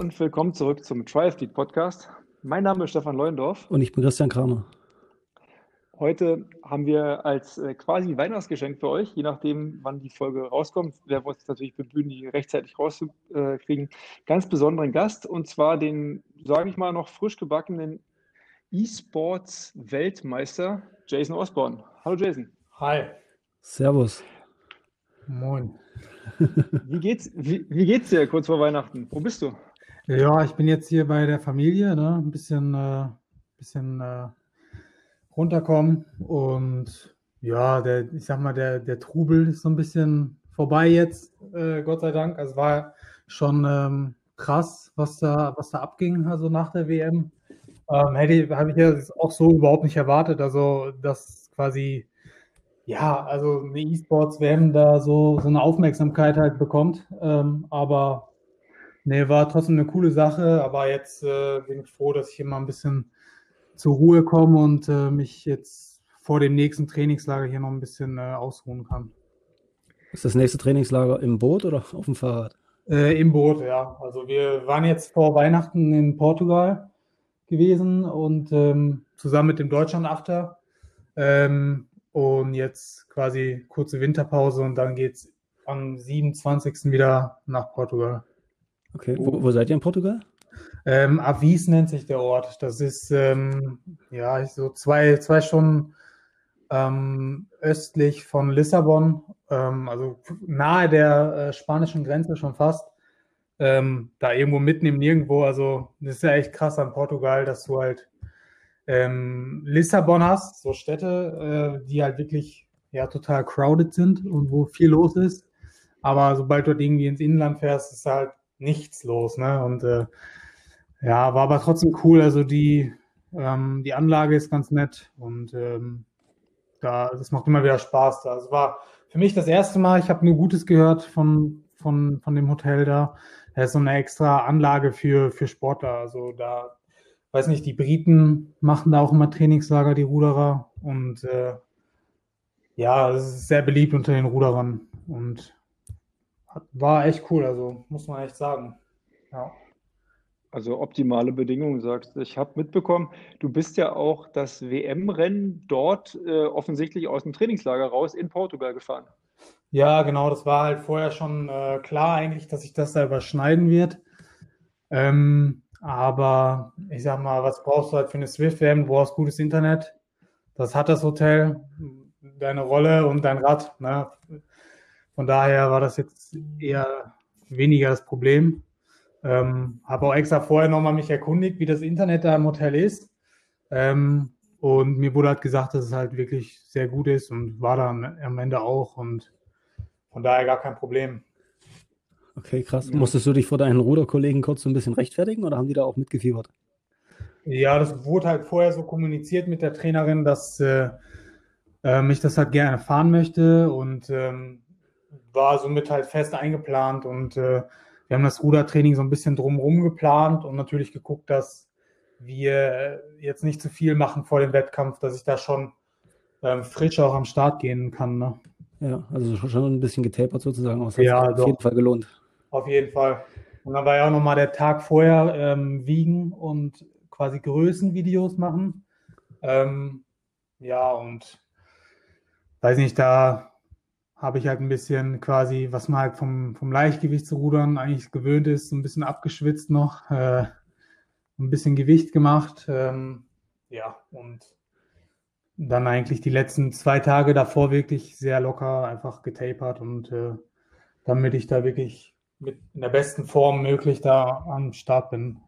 und willkommen zurück zum Triathlete Podcast. Mein Name ist Stefan Leuendorf. Und ich bin Christian Kramer. Heute haben wir als äh, quasi Weihnachtsgeschenk für euch, je nachdem, wann die Folge rauskommt, werden wir uns natürlich bemühen, die rechtzeitig rauszukriegen, ganz besonderen Gast und zwar den, sage ich mal, noch frisch gebackenen E-Sports-Weltmeister Jason Osborne. Hallo Jason. Hi. Servus. Moin. Wie geht's, wie, wie geht's dir kurz vor Weihnachten? Wo bist du? Ja, ich bin jetzt hier bei der Familie, ne? ein bisschen, äh, bisschen äh, runterkommen und ja, der, ich sag mal, der, der Trubel ist so ein bisschen vorbei jetzt, äh, Gott sei Dank. Also war schon ähm, krass, was da, was da abging, also nach der WM. Ähm, hätte habe ich ja auch so überhaupt nicht erwartet. Also, dass quasi, ja, also eine E-Sports-WM da so, so eine Aufmerksamkeit halt bekommt. Ähm, aber nee, war trotzdem eine coole Sache. Aber jetzt äh, bin ich froh, dass ich hier mal ein bisschen zur Ruhe komme und äh, mich jetzt vor dem nächsten Trainingslager hier noch ein bisschen äh, ausruhen kann. Ist das nächste Trainingslager im Boot oder auf dem Fahrrad? Äh, Im Boot, ja. Also wir waren jetzt vor Weihnachten in Portugal gewesen und ähm, zusammen mit dem Deutschland-Achter. Ähm, und jetzt quasi kurze Winterpause und dann geht es am 27. wieder nach Portugal. Okay, wo, wo seid ihr in Portugal? Ähm, Avis nennt sich der Ort. Das ist ähm, ja so zwei, zwei Stunden ähm, östlich von Lissabon, ähm, also nahe der äh, spanischen Grenze schon fast. Ähm, da irgendwo mitten im Nirgendwo. Also das ist ja echt krass an Portugal, dass du halt ähm, Lissabon hast, so Städte, äh, die halt wirklich ja total crowded sind und wo viel los ist. Aber sobald du irgendwie ins Inland fährst, ist halt nichts los, ne? Und äh, ja, war aber trotzdem cool. Also die, ähm, die Anlage ist ganz nett und ähm, da, das macht immer wieder Spaß da. Also war für mich das erste Mal, ich habe nur Gutes gehört von, von, von dem Hotel da. Da ist so eine extra Anlage für, für Sportler. Also da, weiß nicht, die Briten machen da auch immer Trainingslager, die Ruderer. Und äh, ja, es ist sehr beliebt unter den Ruderern. Und war echt cool, also muss man echt sagen. Ja. Also optimale Bedingungen, sagst du. Ich habe mitbekommen, du bist ja auch das WM-Rennen dort äh, offensichtlich aus dem Trainingslager raus in Portugal gefahren. Ja, genau, das war halt vorher schon äh, klar eigentlich, dass sich das da überschneiden wird. Ähm, aber ich sag mal, was brauchst du halt für eine Swift-WM? Du brauchst gutes Internet. Das hat das Hotel, deine Rolle und dein Rad. Ne? Von daher war das jetzt eher weniger das Problem. Ähm, habe auch extra vorher nochmal mich erkundigt, wie das Internet da im Hotel ist. Ähm, und mir wurde halt gesagt, dass es halt wirklich sehr gut ist und war dann am Ende auch und von daher gar kein Problem. Okay, krass. Ja. Musstest du dich vor deinen Ruderkollegen kurz so ein bisschen rechtfertigen oder haben die da auch mitgefiebert? Ja, das wurde halt vorher so kommuniziert mit der Trainerin, dass äh, äh, ich das halt gerne fahren möchte und ähm, war somit halt fest eingeplant und äh, wir haben das Rudertraining so ein bisschen drumherum geplant und natürlich geguckt, dass wir jetzt nicht zu viel machen vor dem Wettkampf, dass ich da schon ähm, frisch auch am Start gehen kann. Ne? Ja, also schon ein bisschen getapert sozusagen. Das ja, auf doch. jeden Fall gelohnt. Auf jeden Fall. Und dann war ja auch nochmal der Tag vorher ähm, wiegen und quasi Größenvideos machen. Ähm, ja, und weiß nicht, da habe ich halt ein bisschen quasi, was man halt vom, vom Leichtgewichtsrudern eigentlich gewöhnt ist, so ein bisschen abgeschwitzt noch, äh, ein bisschen Gewicht gemacht. Ähm, ja, und dann eigentlich die letzten zwei Tage davor wirklich sehr locker einfach getapert und äh, damit ich da wirklich mit in der besten Form möglich da am Start bin.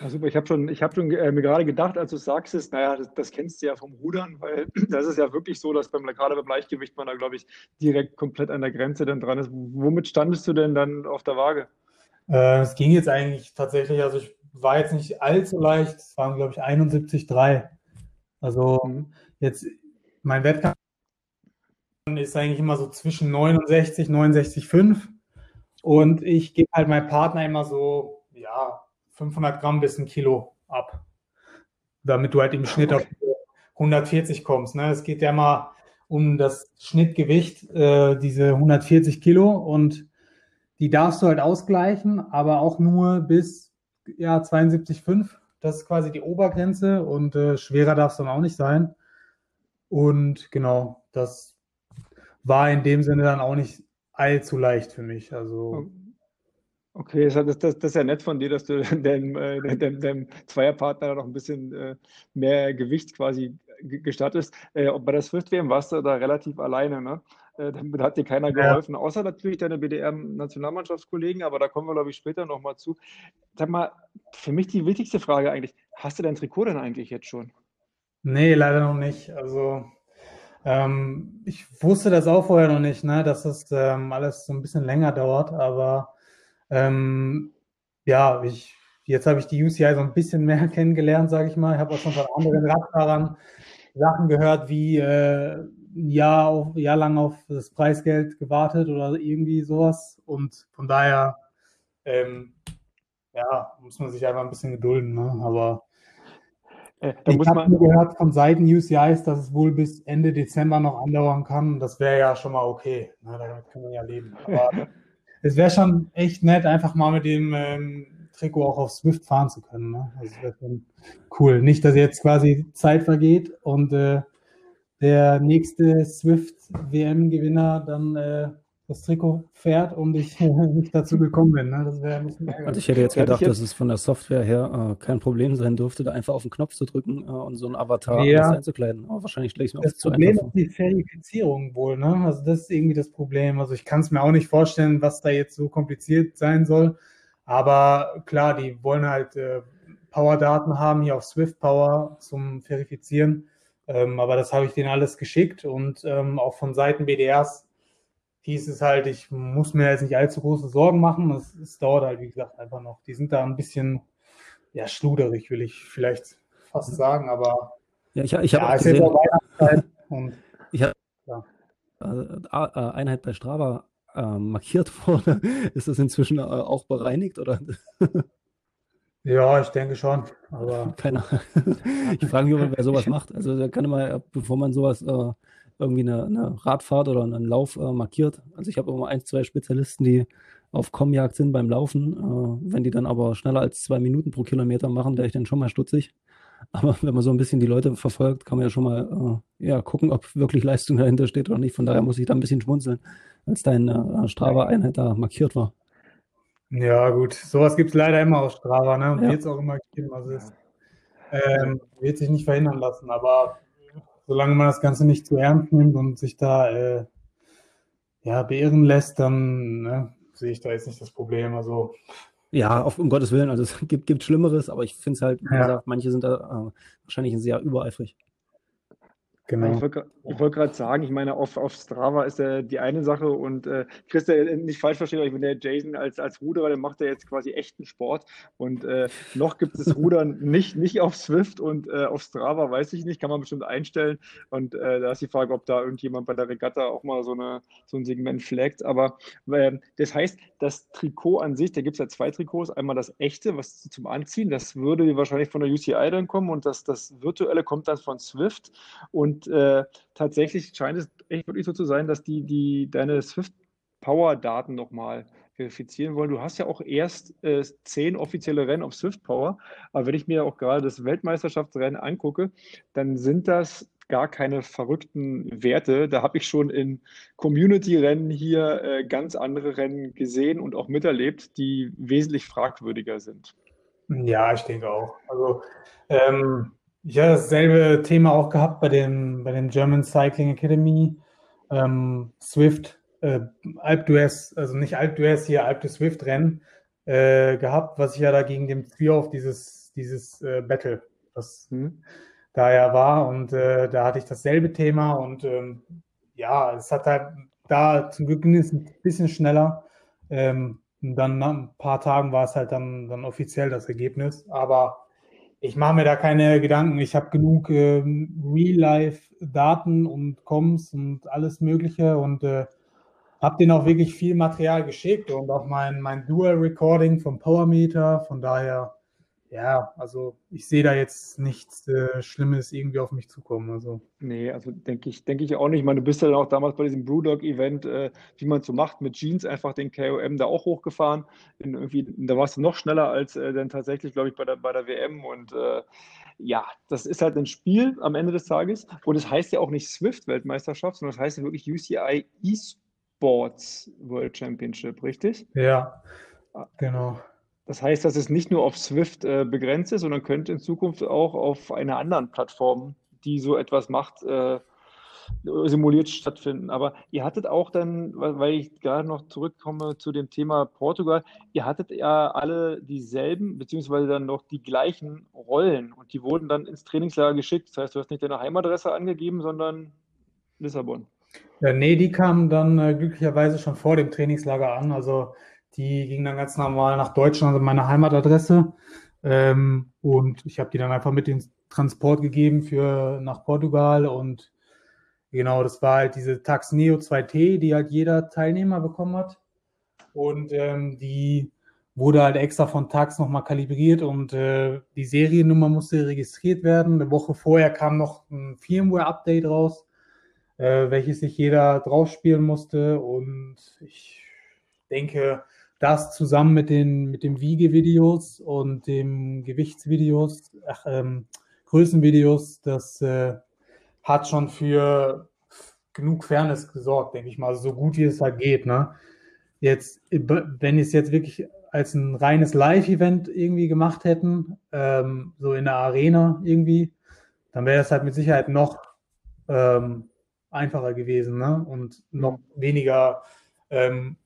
Ja, super, ich habe schon, ich hab schon äh, mir gerade gedacht, als du sagst, ist, naja, das, das, kennst du ja vom Rudern, weil das ist ja wirklich so, dass beim, gerade beim Leichtgewicht man da, glaube ich, direkt komplett an der Grenze dann dran ist. Womit standest du denn dann auf der Waage? Äh, es ging jetzt eigentlich tatsächlich, also ich war jetzt nicht allzu leicht, es waren, glaube ich, 71,3. Also mhm. jetzt, mein Wettkampf ist eigentlich immer so zwischen 69, 69,5 und ich gebe halt meinem Partner immer so, ja, 500 Gramm bis ein Kilo ab, damit du halt im Schnitt okay. auf 140 kommst. Ne? Es geht ja mal um das Schnittgewicht, äh, diese 140 Kilo und die darfst du halt ausgleichen, aber auch nur bis ja, 72,5. Das ist quasi die Obergrenze und äh, schwerer darf es dann auch nicht sein. Und genau, das war in dem Sinne dann auch nicht allzu leicht für mich. Also. Okay, das, das, das, ist ja nett von dir, dass du deinem, äh, deinem, deinem Zweierpartner noch ein bisschen äh, mehr Gewicht quasi gestattest. Äh, bei der Swift-WM warst du da relativ alleine, ne? Äh, damit hat dir keiner geholfen, ja. außer natürlich deine BDR-Nationalmannschaftskollegen, aber da kommen wir, glaube ich, später nochmal zu. Sag mal, für mich die wichtigste Frage eigentlich, hast du dein Trikot denn eigentlich jetzt schon? Nee, leider noch nicht. Also ähm, ich wusste das auch vorher noch nicht, ne, dass das ähm, alles so ein bisschen länger dauert, aber ähm, ja, ich, jetzt habe ich die UCI so ein bisschen mehr kennengelernt, sage ich mal. Ich habe auch schon von anderen Radfahrern Sachen gehört, wie äh, ein Jahr, auf, Jahr lang auf das Preisgeld gewartet oder irgendwie sowas. Und von daher, ähm, ja, muss man sich einfach ein bisschen gedulden. Ne? Aber äh, ich habe gehört von Seiten UCIs, dass es wohl bis Ende Dezember noch andauern kann. Das wäre ja schon mal okay. Ne? Damit kann man ja leben. Aber es wäre schon echt nett, einfach mal mit dem ähm, Trikot auch auf Swift fahren zu können. Ne? Also das wäre schon cool. Nicht, dass jetzt quasi Zeit vergeht und äh, der nächste Swift-WM-Gewinner dann äh, das Trikot fährt und ich nicht dazu gekommen bin. Ne? Das wäre ein bisschen ärgerlich. Also ich hätte jetzt gedacht, dass es von der Software her äh, kein Problem sein dürfte, da einfach auf den Knopf zu drücken äh, und so ein Avatar ja. einzukleiden. Aber wahrscheinlich schlägt es mir Das Problem ist die Verifizierung wohl. Ne? Also das ist irgendwie das Problem. Also ich kann es mir auch nicht vorstellen, was da jetzt so kompliziert sein soll. Aber klar, die wollen halt äh, Power-Daten haben hier auf Swift Power zum Verifizieren. Ähm, aber das habe ich denen alles geschickt und ähm, auch von Seiten BDRs hieß es halt, ich muss mir jetzt nicht allzu große Sorgen machen. Es, es dauert halt, wie gesagt, einfach noch. Die sind da ein bisschen, ja, schluderig, will ich vielleicht fast sagen, aber ja, ich, ich habe ja, gesehen, und, ich habe ja. äh, Einheit bei Strava äh, markiert wurde. Ist das inzwischen äh, auch bereinigt oder? Ja, ich denke schon. Aber keine Ich frage mich, wer sowas macht. Also da kann man, bevor man sowas äh, irgendwie eine, eine, Radfahrt oder einen Lauf äh, markiert. Also ich habe immer ein, zwei Spezialisten, die auf Kommjagd sind beim Laufen. Äh, wenn die dann aber schneller als zwei Minuten pro Kilometer machen, wäre ich dann schon mal stutzig. Aber wenn man so ein bisschen die Leute verfolgt, kann man ja schon mal äh, ja, gucken, ob wirklich Leistung dahinter steht oder nicht. Von daher muss ich da ein bisschen schmunzeln, als deine äh, Strava-Einheit da markiert war. Ja, gut. Sowas gibt es leider immer aus Strava, ne? Und ja. wird es auch immer geben. Also es ähm, wird sich nicht verhindern lassen. Aber solange man das Ganze nicht zu ernst nimmt und sich da äh, ja, beirren lässt, dann ne, sehe ich da jetzt nicht das Problem. Also ja, auf, um Gottes Willen, also es gibt, gibt Schlimmeres, aber ich finde es halt, wie ja. gesagt, manche sind da äh, wahrscheinlich sehr übereifrig. Genau. Ich wollte wollt gerade sagen, ich meine, auf, auf Strava ist ja die eine Sache und äh, Christa, nicht falsch verstehen, aber ich bin der Jason als, als Ruderer, der macht ja jetzt quasi echten Sport und äh, noch gibt es Rudern nicht, nicht auf Swift und äh, auf Strava, weiß ich nicht, kann man bestimmt einstellen und äh, da ist die Frage, ob da irgendjemand bei der Regatta auch mal so, eine, so ein Segment flaggt, aber ähm, das heißt, das Trikot an sich, da gibt es ja zwei Trikots, einmal das echte, was zum Anziehen, das würde wahrscheinlich von der UCI dann kommen und das, das virtuelle kommt dann von Swift und äh, tatsächlich scheint es echt wirklich so zu sein, dass die, die deine Swift-Power-Daten nochmal verifizieren wollen. Du hast ja auch erst äh, zehn offizielle Rennen auf Swift Power, aber wenn ich mir auch gerade das Weltmeisterschaftsrennen angucke, dann sind das gar keine verrückten Werte. Da habe ich schon in Community-Rennen hier äh, ganz andere Rennen gesehen und auch miterlebt, die wesentlich fragwürdiger sind. Ja, ich denke auch. Also ähm, ich habe dasselbe Thema auch gehabt bei dem, bei dem German Cycling Academy. Ähm, Swift, äh, Alp d'Huez, also nicht Alp d'Huez hier, Alp de Swift Rennen äh, gehabt, was ich ja da gegen dem auf dieses, dieses äh, Battle, das mhm. da ja war. Und äh, da hatte ich dasselbe Thema und ähm, ja, es hat halt da zum Glück ein bisschen schneller. Ähm, dann nach ein paar Tagen war es halt dann, dann offiziell das Ergebnis. Aber ich mache mir da keine Gedanken. Ich habe genug ähm, Real-Life-Daten und Coms und alles Mögliche und äh, habe denen auch wirklich viel Material geschickt und auch mein, mein Dual-Recording vom Powermeter. Von daher, ja, also ich sehe da jetzt nichts äh, Schlimmes irgendwie auf mich zukommen. Also. Nee, also denke ich, denke ich auch nicht. Ich meine, du bist ja dann auch damals bei diesem Brewdog-Event, äh, wie man so macht, mit Jeans einfach den KOM da auch hochgefahren. In irgendwie, da warst du noch schneller als äh, dann tatsächlich, glaube ich, bei der, bei der WM. Und äh, ja, das ist halt ein Spiel am Ende des Tages. Und es das heißt ja auch nicht Swift-Weltmeisterschaft, sondern es das heißt ja wirklich UCI eSports World Championship, richtig? Ja, genau. Das heißt, dass es nicht nur auf Swift äh, begrenzt ist, sondern könnte in Zukunft auch auf einer anderen Plattform, die so etwas macht, äh, simuliert stattfinden. Aber ihr hattet auch dann, weil ich gerade noch zurückkomme zu dem Thema Portugal, ihr hattet ja alle dieselben, beziehungsweise dann noch die gleichen Rollen und die wurden dann ins Trainingslager geschickt. Das heißt, du hast nicht deine Heimadresse angegeben, sondern Lissabon. Ja, nee, die kamen dann äh, glücklicherweise schon vor dem Trainingslager an. Also die ging dann ganz normal nach Deutschland, also meine Heimatadresse. Ähm, und ich habe die dann einfach mit den Transport gegeben für nach Portugal und genau, das war halt diese Tax Neo 2T, die halt jeder Teilnehmer bekommen hat. Und ähm, die wurde halt extra von Tax nochmal kalibriert und äh, die Seriennummer musste registriert werden. Eine Woche vorher kam noch ein Firmware-Update raus, äh, welches sich jeder draufspielen musste. Und ich denke, das zusammen mit den mit dem Wiegevideos und dem Gewichtsvideos, ach, ähm, Größenvideos, das äh, hat schon für genug Fairness gesorgt, denke ich mal, so gut wie es halt geht. Ne? Jetzt, wenn es jetzt wirklich als ein reines Live-Event irgendwie gemacht hätten, ähm, so in der Arena irgendwie, dann wäre das halt mit Sicherheit noch ähm, einfacher gewesen ne? und noch weniger ähm,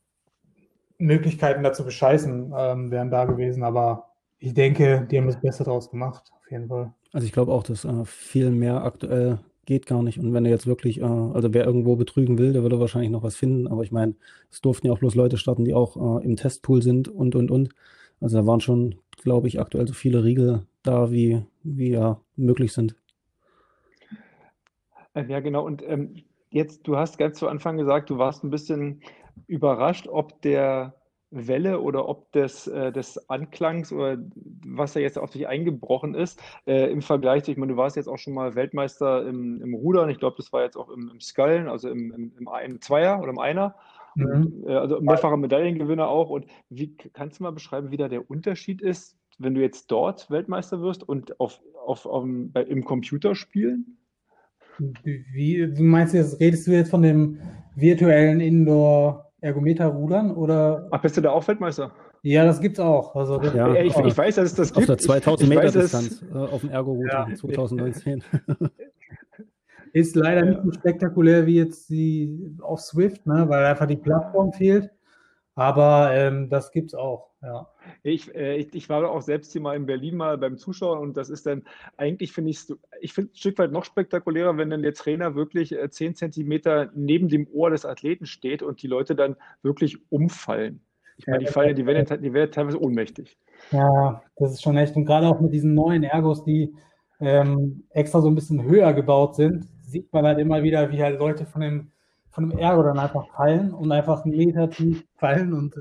Möglichkeiten dazu bescheißen ähm, wären da gewesen, aber ich denke, die haben das Beste draus gemacht, auf jeden Fall. Also ich glaube auch, dass äh, viel mehr aktuell geht gar nicht. Und wenn er jetzt wirklich, äh, also wer irgendwo betrügen will, der würde wahrscheinlich noch was finden. Aber ich meine, es durften ja auch bloß Leute starten, die auch äh, im Testpool sind und, und, und. Also da waren schon, glaube ich, aktuell so viele Riegel da, wie, wie ja möglich sind. Ja, genau. Und ähm, jetzt, du hast ganz zu Anfang gesagt, du warst ein bisschen überrascht, ob der Welle oder ob des, äh, des Anklangs oder was da jetzt auf dich eingebrochen ist, äh, im Vergleich zu, ich meine, du warst jetzt auch schon mal Weltmeister im, im Rudern, ich glaube, das war jetzt auch im, im Scullen, also im, im, im, im Zweier oder im Einer. Mhm. Äh, also mehrfacher Medaillengewinner auch. Und wie kannst du mal beschreiben, wie da der Unterschied ist, wenn du jetzt dort Weltmeister wirst und auf, auf, auf bei, im Computerspielen? Wie, du meinst jetzt, redest du jetzt von dem virtuellen Indoor-Ergometer-Rudern oder? Ach, bist du da auch Weltmeister? Ja, das gibt's auch. Also, das ja, ich, auch. ich, weiß, dass es das gibt. Auf der 2000 Meter Distanz äh, auf dem Ergo-Router ja. 2019. Ist leider nicht so spektakulär wie jetzt die auf Swift, ne, weil einfach die Plattform fehlt. Aber ähm, das gibt's auch, ja. Ich, äh, ich, ich, war auch selbst hier mal in Berlin mal beim Zuschauen und das ist dann eigentlich, finde ich, ich finde ein Stück weit noch spektakulärer, wenn dann der Trainer wirklich äh, 10 Zentimeter neben dem Ohr des Athleten steht und die Leute dann wirklich umfallen. Ich meine, die fallen, die werden, die werden teilweise ohnmächtig. Ja, das ist schon echt. Und gerade auch mit diesen neuen Ergos, die ähm, extra so ein bisschen höher gebaut sind, sieht man halt immer wieder, wie halt Leute von dem von dem Ergo dann einfach fallen und einfach einen Meter tief fallen und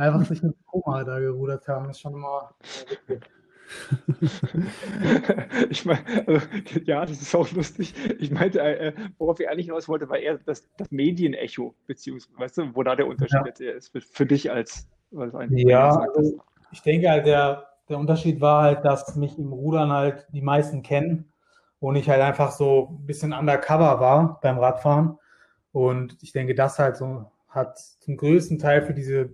einfach sich mit Koma da gerudert haben. Das ist schon immer witzig. ich meine, also, ja, das ist auch lustig. Ich meinte, äh, worauf ich eigentlich hinaus wollte, war eher das, das Medienecho, beziehungsweise, weißt du, wo da der Unterschied ja. ist für, für, dich als, als ein Ja, also, ich denke halt, der, der Unterschied war halt, dass mich im Rudern halt die meisten kennen und ich halt einfach so ein bisschen undercover war beim Radfahren. Und ich denke, das halt so hat zum größten Teil für diese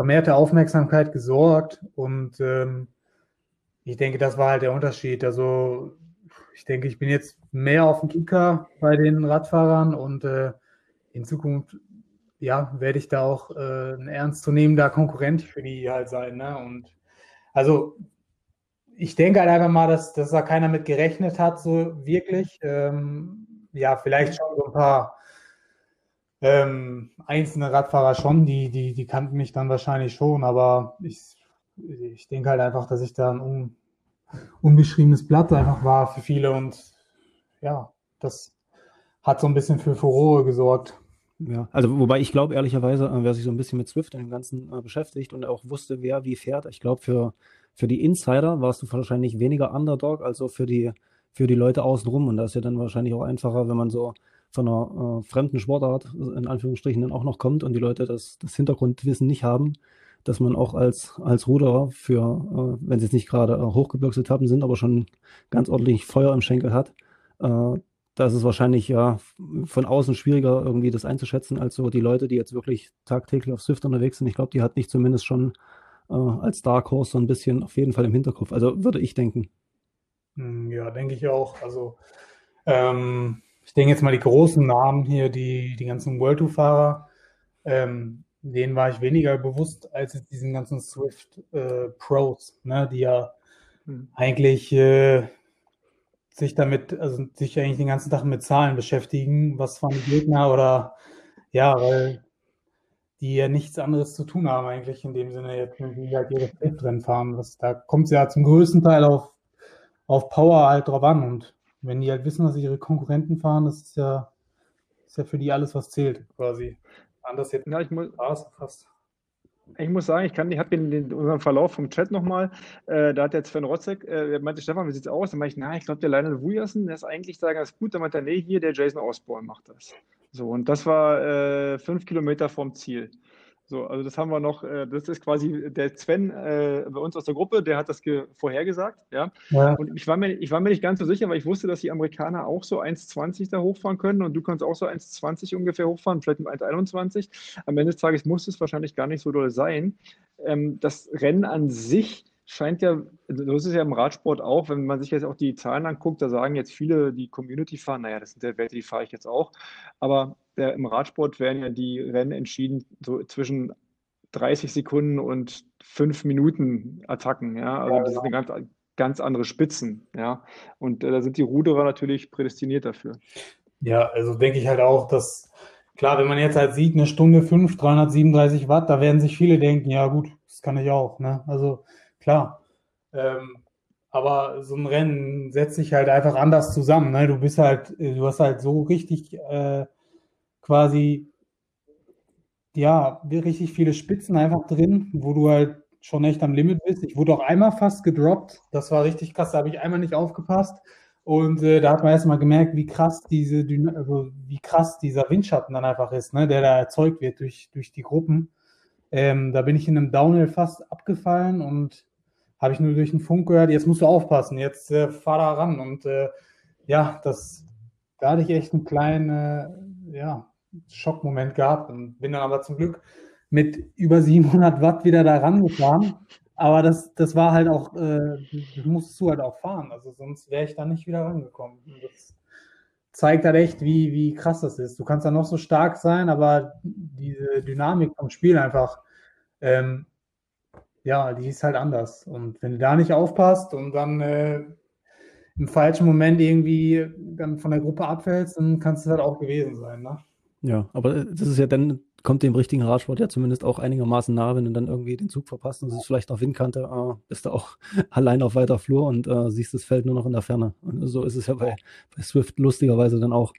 vermehrte Aufmerksamkeit gesorgt. Und ähm, ich denke, das war halt der Unterschied. Also ich denke, ich bin jetzt mehr auf dem Kicker bei den Radfahrern und äh, in Zukunft ja, werde ich da auch äh, ein ernstzunehmender Konkurrent für die halt sein. Ne? Und also ich denke halt einfach mal, dass, dass da keiner mit gerechnet hat, so wirklich. Ähm, ja, vielleicht schon so ein paar ähm, einzelne Radfahrer schon, die, die, die kannten mich dann wahrscheinlich schon, aber ich, ich denke halt einfach, dass ich da ein un, unbeschriebenes Blatt einfach war für viele und ja, das hat so ein bisschen für Furore gesorgt. Ja, also wobei ich glaube ehrlicherweise, äh, wer sich so ein bisschen mit Swift und dem Ganzen äh, beschäftigt und auch wusste, wer wie fährt, ich glaube für für die Insider warst du wahrscheinlich weniger Underdog, als für die, für die Leute außenrum. Und das ist ja dann wahrscheinlich auch einfacher, wenn man so von einer äh, fremden Sportart in Anführungsstrichen dann auch noch kommt und die Leute das, das Hintergrundwissen nicht haben, dass man auch als, als Ruderer für, äh, wenn sie jetzt nicht gerade äh, Hochgebirgsetappen sind, aber schon ganz ordentlich Feuer im Schenkel hat, äh, da ist es wahrscheinlich ja von außen schwieriger irgendwie das einzuschätzen, als so die Leute, die jetzt wirklich tagtäglich auf Swift unterwegs sind. Ich glaube, die hat nicht zumindest schon äh, als Dark Horse so ein bisschen auf jeden Fall im Hinterkopf. Also würde ich denken. Hm, ja, denke ich auch. Also ähm, ich denke jetzt mal die großen Namen hier, die, die ganzen World Tour Fahrer, ähm, denen war ich weniger bewusst als jetzt diesen ganzen Swift äh, Pros, ne, die ja hm. eigentlich äh, sich damit, also sich eigentlich den ganzen Tag mit Zahlen beschäftigen, was waren die Gegner oder ja, weil die ja nichts anderes zu tun haben eigentlich in dem Sinne jetzt, die halt ihre Swift-Rennen fahren. Das, da kommt es ja zum größten Teil auf, auf Power halt drauf an und wenn die halt wissen, was ihre Konkurrenten fahren, das ist ja, ist ja für die alles, was zählt, quasi. Anders jetzt ja, ich muss, fast. Ich muss sagen, ich kann, ich habe den, unseren Verlauf vom Chat nochmal, äh, da hat der Sven Rotzek, äh, meinte, Stefan, wie sieht's aus? Dann meinte ich, na, ich glaube, der Lionel Wujersen, der ist eigentlich da ganz gut. Dann meinte er, nee, hier, der Jason Osborne macht das. So, und das war äh, fünf Kilometer vom Ziel. So, also das haben wir noch, äh, das ist quasi der Sven äh, bei uns aus der Gruppe, der hat das vorhergesagt, ja. ja. Und ich war, mir, ich war mir nicht ganz so sicher, weil ich wusste, dass die Amerikaner auch so 1,20 da hochfahren können und du kannst auch so 1,20 ungefähr hochfahren, vielleicht mit 1,21. Am Ende des Tages muss es wahrscheinlich gar nicht so doll sein. Ähm, das Rennen an sich scheint ja, so ist es ja im Radsport auch, wenn man sich jetzt auch die Zahlen anguckt, da sagen jetzt viele, die Community fahren, naja, das sind der Werte, die fahre ich jetzt auch. Aber der, im Radsport werden ja die Rennen entschieden so zwischen 30 Sekunden und 5 Minuten Attacken. Ja, also ja, das ist eine ganz, ganz andere Spitzen. Ja, und äh, da sind die Ruderer natürlich prädestiniert dafür. Ja, also denke ich halt auch, dass klar, wenn man jetzt halt sieht, eine Stunde 5, 337 Watt, da werden sich viele denken, ja gut, das kann ich auch. Ne? Also klar. Ähm, aber so ein Rennen setzt sich halt einfach anders zusammen. Ne? Du bist halt, du hast halt so richtig äh, quasi, ja, richtig viele Spitzen einfach drin, wo du halt schon echt am Limit bist. Ich wurde auch einmal fast gedroppt. Das war richtig krass. Da habe ich einmal nicht aufgepasst. Und äh, da hat man erstmal gemerkt, wie krass diese, also wie krass dieser Windschatten dann einfach ist, ne, der da erzeugt wird durch, durch die Gruppen. Ähm, da bin ich in einem Downhill fast abgefallen und habe ich nur durch den Funk gehört, jetzt musst du aufpassen, jetzt äh, fahr da ran. Und äh, ja, das, da hatte ich echt einen kleinen äh, ja, Schockmoment gehabt und bin dann aber zum Glück mit über 700 Watt wieder da rangefahren. Aber das, das war halt auch, äh, das musstest du halt auch fahren, also sonst wäre ich da nicht wieder rangekommen. Und das zeigt halt echt, wie, wie krass das ist. Du kannst da noch so stark sein, aber diese Dynamik vom Spiel einfach ähm, ja, die ist halt anders. Und wenn du da nicht aufpasst und dann äh, im falschen Moment irgendwie dann von der Gruppe abfällst, dann kannst du halt auch gewesen sein, ne? Ja, aber das ist ja dann, kommt dem richtigen Radsport ja zumindest auch einigermaßen nah, wenn du dann irgendwie den Zug verpasst und es ist vielleicht auf Windkante, äh, bist du auch allein auf weiter Flur und äh, siehst das Feld nur noch in der Ferne. Und so ist es ja bei, bei Swift lustigerweise dann auch.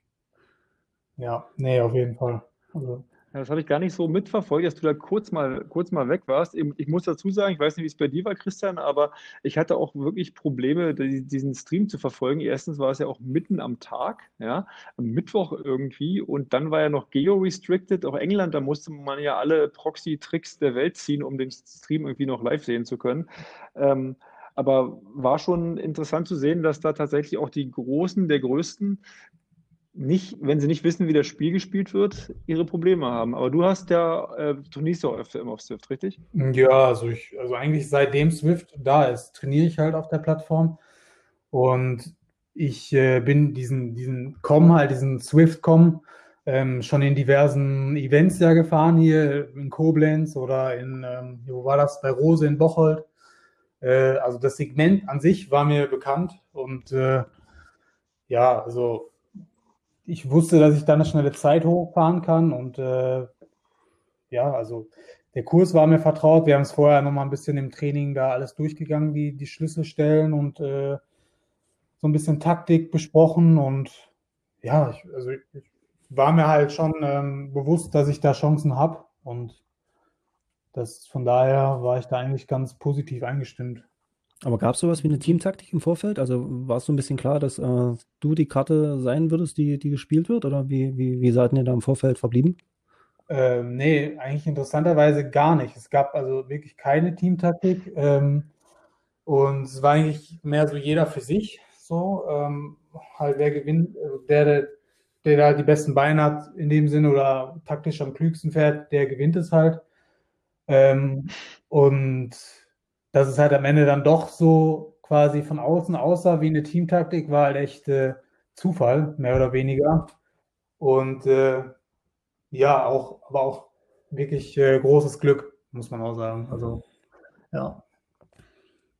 Ja, nee, auf jeden Fall. Also das habe ich gar nicht so mitverfolgt, dass du da kurz mal, kurz mal weg warst. Ich muss dazu sagen, ich weiß nicht, wie es bei dir war, Christian, aber ich hatte auch wirklich Probleme, diesen Stream zu verfolgen. Erstens war es ja auch mitten am Tag, ja, am Mittwoch irgendwie. Und dann war ja noch geo-restricted, auch England, da musste man ja alle Proxy-Tricks der Welt ziehen, um den Stream irgendwie noch live sehen zu können. Ähm, aber war schon interessant zu sehen, dass da tatsächlich auch die Großen der Größten nicht, wenn sie nicht wissen, wie das Spiel gespielt wird, ihre Probleme haben. Aber du hast ja, äh, trainierst ja öfter immer auf Swift, richtig? Ja, also ich, also eigentlich seitdem Swift da ist, trainiere ich halt auf der Plattform. Und ich äh, bin diesen, diesen Com, halt diesen Swift-Com, ähm, schon in diversen Events ja gefahren, hier in Koblenz oder in, ähm, wo war das, bei Rose in Bocholt. Äh, also das Segment an sich war mir bekannt und äh, ja, also ich wusste, dass ich da eine schnelle Zeit hochfahren kann und äh, ja, also der Kurs war mir vertraut. Wir haben es vorher nochmal ein bisschen im Training da alles durchgegangen, die, die Schlüsselstellen und äh, so ein bisschen Taktik besprochen und ja, ich, also ich, ich war mir halt schon ähm, bewusst, dass ich da Chancen habe und das von daher war ich da eigentlich ganz positiv eingestimmt. Aber gab es sowas wie eine Teamtaktik im Vorfeld? Also war es so ein bisschen klar, dass äh, du die Karte sein würdest, die, die gespielt wird? Oder wie, wie, wie seid ihr da im Vorfeld verblieben? Ähm, nee, eigentlich interessanterweise gar nicht. Es gab also wirklich keine Teamtaktik. Ähm, und es war eigentlich mehr so jeder für sich. So, ähm, halt wer gewinnt, der, der, der da die besten Beine hat in dem Sinne oder taktisch am klügsten fährt, der gewinnt es halt. Ähm, und dass es halt am Ende dann doch so quasi von außen aussah wie eine Teamtaktik, war halt echt äh, Zufall, mehr oder weniger. Und äh, ja, auch, aber auch wirklich äh, großes Glück, muss man auch sagen. Also, ja.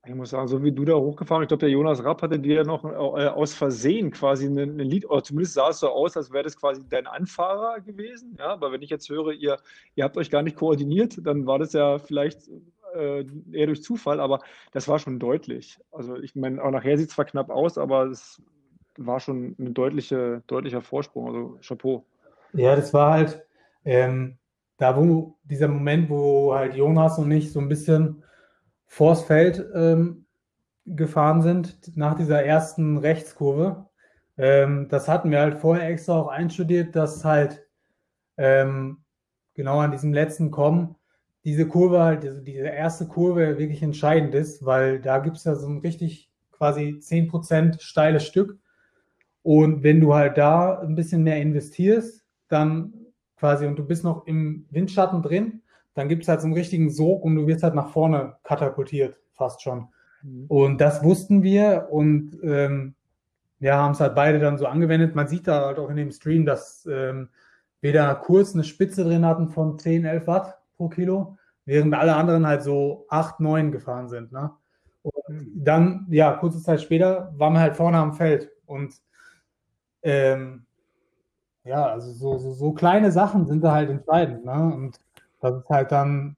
Ich muss sagen, so wie du da hochgefahren, ich glaube, der Jonas Rapp hatte dir noch äh, aus Versehen quasi ein Lied, oder zumindest sah es so aus, als wäre das quasi dein Anfahrer gewesen. Ja, aber wenn ich jetzt höre, ihr, ihr habt euch gar nicht koordiniert, dann war das ja vielleicht äh, eher durch Zufall, aber das war schon deutlich. Also ich meine, auch nachher sieht es zwar knapp aus, aber es war schon ein deutliche, deutlicher Vorsprung. Also Chapeau. Ja, das war halt ähm, da, wo dieser Moment, wo halt Jonas und ich so ein bisschen vors Feld ähm, gefahren sind, nach dieser ersten Rechtskurve. Ähm, das hatten wir halt vorher extra auch einstudiert, dass halt ähm, genau an diesem letzten Kommen diese Kurve halt, also diese erste Kurve wirklich entscheidend ist, weil da gibt es ja so ein richtig quasi 10% steiles Stück. Und wenn du halt da ein bisschen mehr investierst, dann quasi und du bist noch im Windschatten drin, dann gibt es halt so einen richtigen Sog und du wirst halt nach vorne katapultiert, fast schon. Mhm. Und das wussten wir und ähm, ja, haben es halt beide dann so angewendet. Man sieht da halt auch in dem Stream, dass ähm, wir da kurz eine Spitze drin hatten von 10, 11 Watt pro Kilo, während alle anderen halt so 8, 9 gefahren sind. Ne? Und mhm. dann, ja, kurze Zeit später waren wir halt vorne am Feld und ähm, ja, also so, so, so kleine Sachen sind da halt entscheidend. Ne? Und dass es halt dann,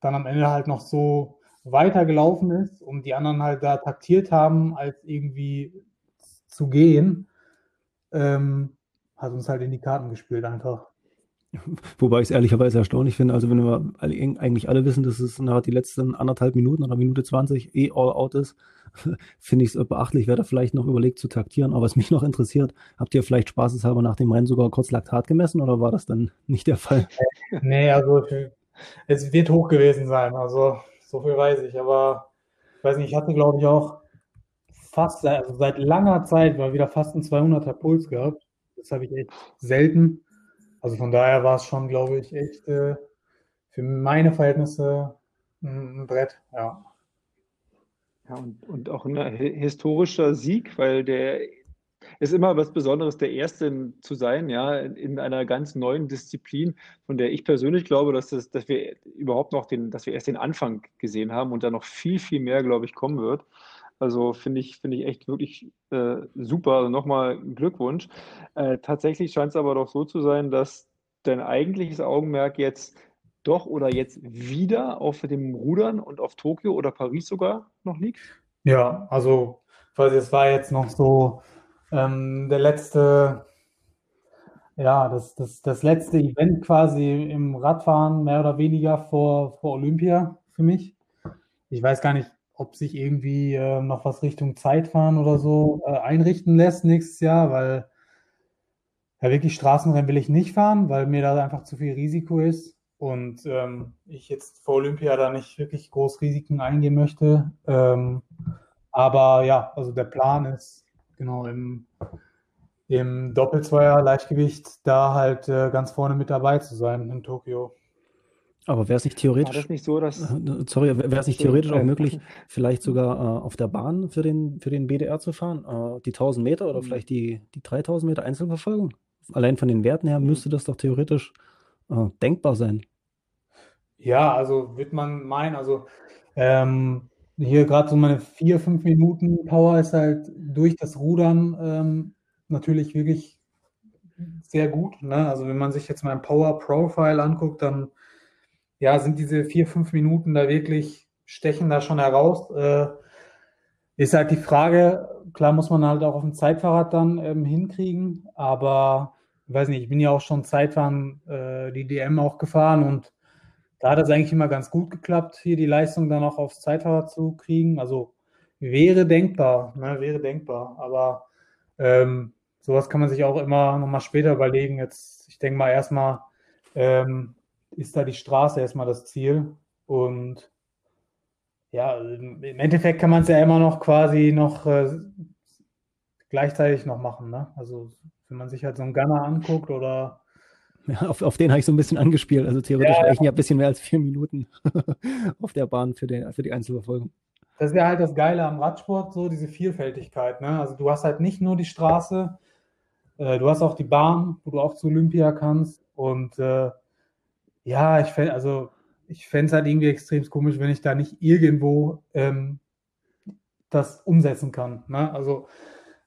dann am Ende halt noch so weitergelaufen ist und die anderen halt da taktiert haben, als irgendwie zu gehen, ähm, hat uns halt in die Karten gespielt einfach. Wobei ich es ehrlicherweise erstaunlich finde, also wenn wir eigentlich alle wissen, dass es nach die letzten anderthalb Minuten oder Minute 20 eh all out ist, finde ich es beachtlich, wer da vielleicht noch überlegt zu taktieren. Aber was mich noch interessiert, habt ihr vielleicht spaßeshalber nach dem Rennen sogar kurz Laktat gemessen oder war das dann nicht der Fall? Nee, also es wird hoch gewesen sein, also so viel weiß ich, aber ich weiß nicht, ich hatte glaube ich auch fast, also seit langer Zeit war wieder fast ein 200er Puls gehabt. Das habe ich echt selten. Also von daher war es schon, glaube ich, echt äh, für meine Verhältnisse ein, Brett, ja. Ja, und, und auch ein historischer Sieg, weil der ist immer was Besonderes, der Erste zu sein, ja, in einer ganz neuen Disziplin, von der ich persönlich glaube, dass, das, dass wir überhaupt noch den, dass wir erst den Anfang gesehen haben und da noch viel, viel mehr, glaube ich, kommen wird. Also finde ich, finde ich echt wirklich äh, super. Also nochmal Glückwunsch. Äh, tatsächlich scheint es aber doch so zu sein, dass dein eigentliches Augenmerk jetzt doch oder jetzt wieder auf dem Rudern und auf Tokio oder Paris sogar noch liegt? Ja, also quasi es war jetzt noch so ähm, der letzte, ja, das, das, das letzte Event quasi im Radfahren, mehr oder weniger vor, vor Olympia für mich. Ich weiß gar nicht, ob sich irgendwie äh, noch was Richtung Zeitfahren oder so äh, einrichten lässt nächstes Jahr, weil ja wirklich Straßenrennen will ich nicht fahren, weil mir da einfach zu viel Risiko ist und ähm, ich jetzt vor Olympia da nicht wirklich groß Risiken eingehen möchte. Ähm, aber ja, also der Plan ist genau im, im Doppelzweier Leichtgewicht da halt äh, ganz vorne mit dabei zu sein in Tokio. Aber wäre es nicht theoretisch, War das nicht so, dass, äh, sorry, wäre es nicht theoretisch auch möglich, vielleicht sogar äh, auf der Bahn für den, für den BDR zu fahren? Äh, die 1000 Meter oder mhm. vielleicht die, die 3000 Meter Einzelverfolgung? Allein von den Werten her müsste das doch theoretisch äh, denkbar sein. Ja, also wird man meinen, also ähm, hier gerade so meine vier, fünf Minuten Power ist halt durch das Rudern ähm, natürlich wirklich sehr gut. Ne? Also wenn man sich jetzt mein Power Profile anguckt, dann ja, sind diese vier, fünf Minuten da wirklich, stechen da schon heraus. Äh, ist halt die Frage, klar muss man halt auch auf dem Zeitfahrrad dann ähm, hinkriegen, aber ich weiß nicht, ich bin ja auch schon Zeitfahren, äh, die DM auch gefahren und da hat es eigentlich immer ganz gut geklappt, hier die Leistung dann auch aufs Zeitfahrrad zu kriegen. Also wäre denkbar, ne, wäre denkbar. Aber ähm, sowas kann man sich auch immer nochmal später überlegen. Jetzt, ich denke mal erstmal, ähm, ist da die Straße erstmal das Ziel. Und ja, im Endeffekt kann man es ja immer noch quasi noch äh, gleichzeitig noch machen. Ne? Also wenn man sich halt so einen Gunner anguckt oder ja, auf, auf den habe ich so ein bisschen angespielt. Also theoretisch ja, reichen ja ein bisschen mehr als vier Minuten auf der Bahn für, den, für die Einzelverfolgung. Das ist ja halt das Geile am Radsport, so diese Vielfältigkeit. Ne? Also du hast halt nicht nur die Straße, äh, du hast auch die Bahn, wo du auch zu Olympia kannst. Und äh, ja, ich fände also ich fände es halt irgendwie extrem komisch, wenn ich da nicht irgendwo ähm, das umsetzen kann. Ne? Also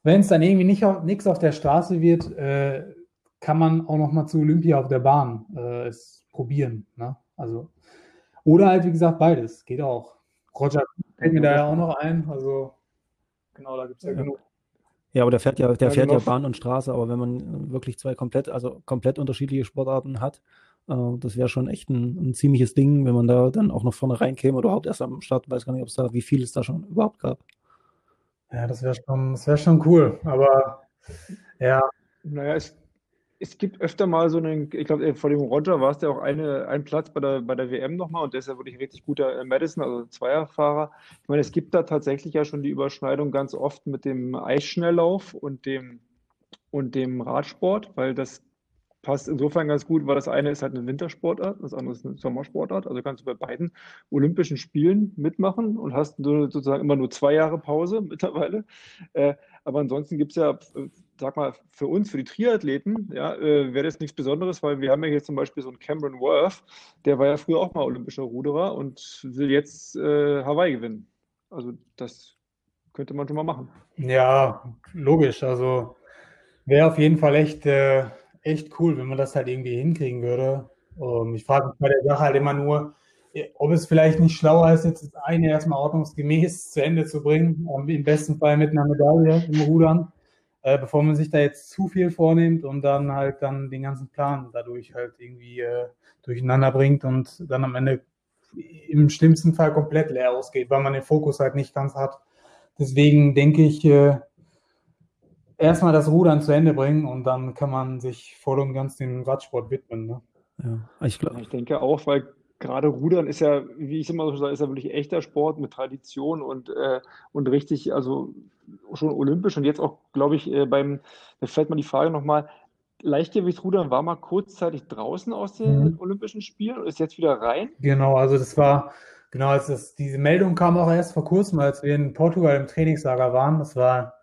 wenn es dann irgendwie nicht nichts auf der Straße wird, äh, kann man auch noch mal zu Olympia auf der Bahn äh, es probieren. Ne? Also oder halt wie gesagt beides geht auch. Roger fällt mir da ja auch noch ein. Also genau, da gibt es ja, ja, genug. Ja, aber der fährt ja, der fährt ja Bahn und Straße, aber wenn man wirklich zwei komplett, also komplett unterschiedliche Sportarten hat, äh, das wäre schon echt ein, ein, ziemliches Ding, wenn man da dann auch noch vorne reinkäme oder überhaupt erst am Start, weiß gar nicht, ob es da, wie viel es da schon überhaupt gab. Ja, das wäre schon, das wäre schon cool, aber ja. Naja, es, es gibt öfter mal so einen, ich glaube, äh, vor dem Roger war es ja auch eine, ein Platz bei der, bei der WM nochmal und der ist ja wirklich ein richtig guter äh, Madison, also Zweierfahrer. Ich meine, es gibt da tatsächlich ja schon die Überschneidung ganz oft mit dem Eisschnelllauf und dem, und dem Radsport, weil das passt insofern ganz gut, weil das eine ist halt eine Wintersportart, das andere ist eine Sommersportart. Also kannst du bei beiden Olympischen Spielen mitmachen und hast sozusagen immer nur zwei Jahre Pause mittlerweile. Äh, aber ansonsten gibt es ja, sag mal, für uns, für die Triathleten, ja, äh, wäre das nichts Besonderes, weil wir haben ja hier zum Beispiel so einen Cameron Worth, der war ja früher auch mal olympischer Ruderer und will jetzt äh, Hawaii gewinnen. Also das könnte man schon mal machen. Ja, logisch. Also wäre auf jeden Fall echt äh, echt cool, wenn man das halt irgendwie hinkriegen würde. Um, ähm, ich frage mich bei der Sache halt immer nur, ob es vielleicht nicht schlauer ist, jetzt das eine erstmal ordnungsgemäß zu Ende zu bringen, um, im besten Fall mit einer Medaille im Rudern, äh, bevor man sich da jetzt zu viel vornimmt und dann halt dann den ganzen Plan dadurch halt irgendwie äh, durcheinander bringt und dann am Ende im schlimmsten Fall komplett leer ausgeht, weil man den Fokus halt nicht ganz hat. Deswegen denke ich, äh, erstmal das Rudern zu Ende bringen und dann kann man sich voll und ganz dem Radsport widmen. Ne? Ja, ich, glaub, ich denke auch, weil gerade Rudern ist ja, wie ich immer so sage, ist ja wirklich echter Sport mit Tradition und, äh, und richtig, also schon olympisch und jetzt auch, glaube ich, äh, beim, da fällt mir die Frage nochmal, Leichtgewichtsrudern war mal kurzzeitig draußen aus den mhm. Olympischen Spielen und ist jetzt wieder rein? Genau, also das war, genau, als das, diese Meldung kam auch erst vor kurzem, als wir in Portugal im Trainingslager waren. Das war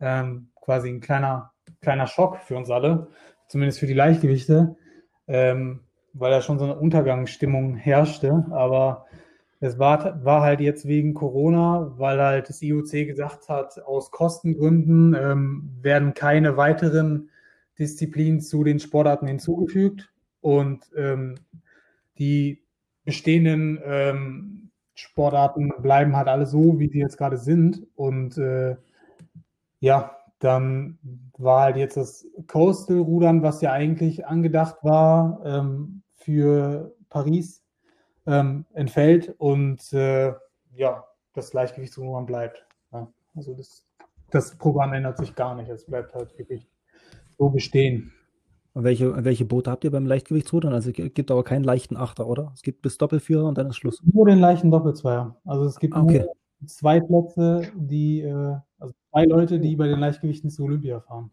ähm, quasi ein kleiner, kleiner Schock für uns alle, zumindest für die Leichtgewichte, ähm, weil da schon so eine Untergangsstimmung herrschte. Aber es war, war halt jetzt wegen Corona, weil halt das IOC gesagt hat, aus Kostengründen ähm, werden keine weiteren Disziplinen zu den Sportarten hinzugefügt und ähm, die bestehenden ähm, Sportarten bleiben halt alle so, wie sie jetzt gerade sind. Und äh, ja, dann war halt jetzt das Coastal-Rudern, was ja eigentlich angedacht war ähm, für Paris, ähm, entfällt und äh, ja, das Gleichgewichtsrudern bleibt. Ja, also das, das Programm ändert sich gar nicht. Es bleibt halt wirklich so bestehen. Und welche, welche Boote habt ihr beim Leichtgewichtsrudern? Also es gibt aber keinen leichten Achter, oder? Es gibt bis Doppelführer und dann ist Schluss. Nur den leichten Doppelzweier. Also es gibt okay. nur zwei Plätze, die, äh, also zwei Leute, die bei den Leichtgewichten zu Olympia fahren.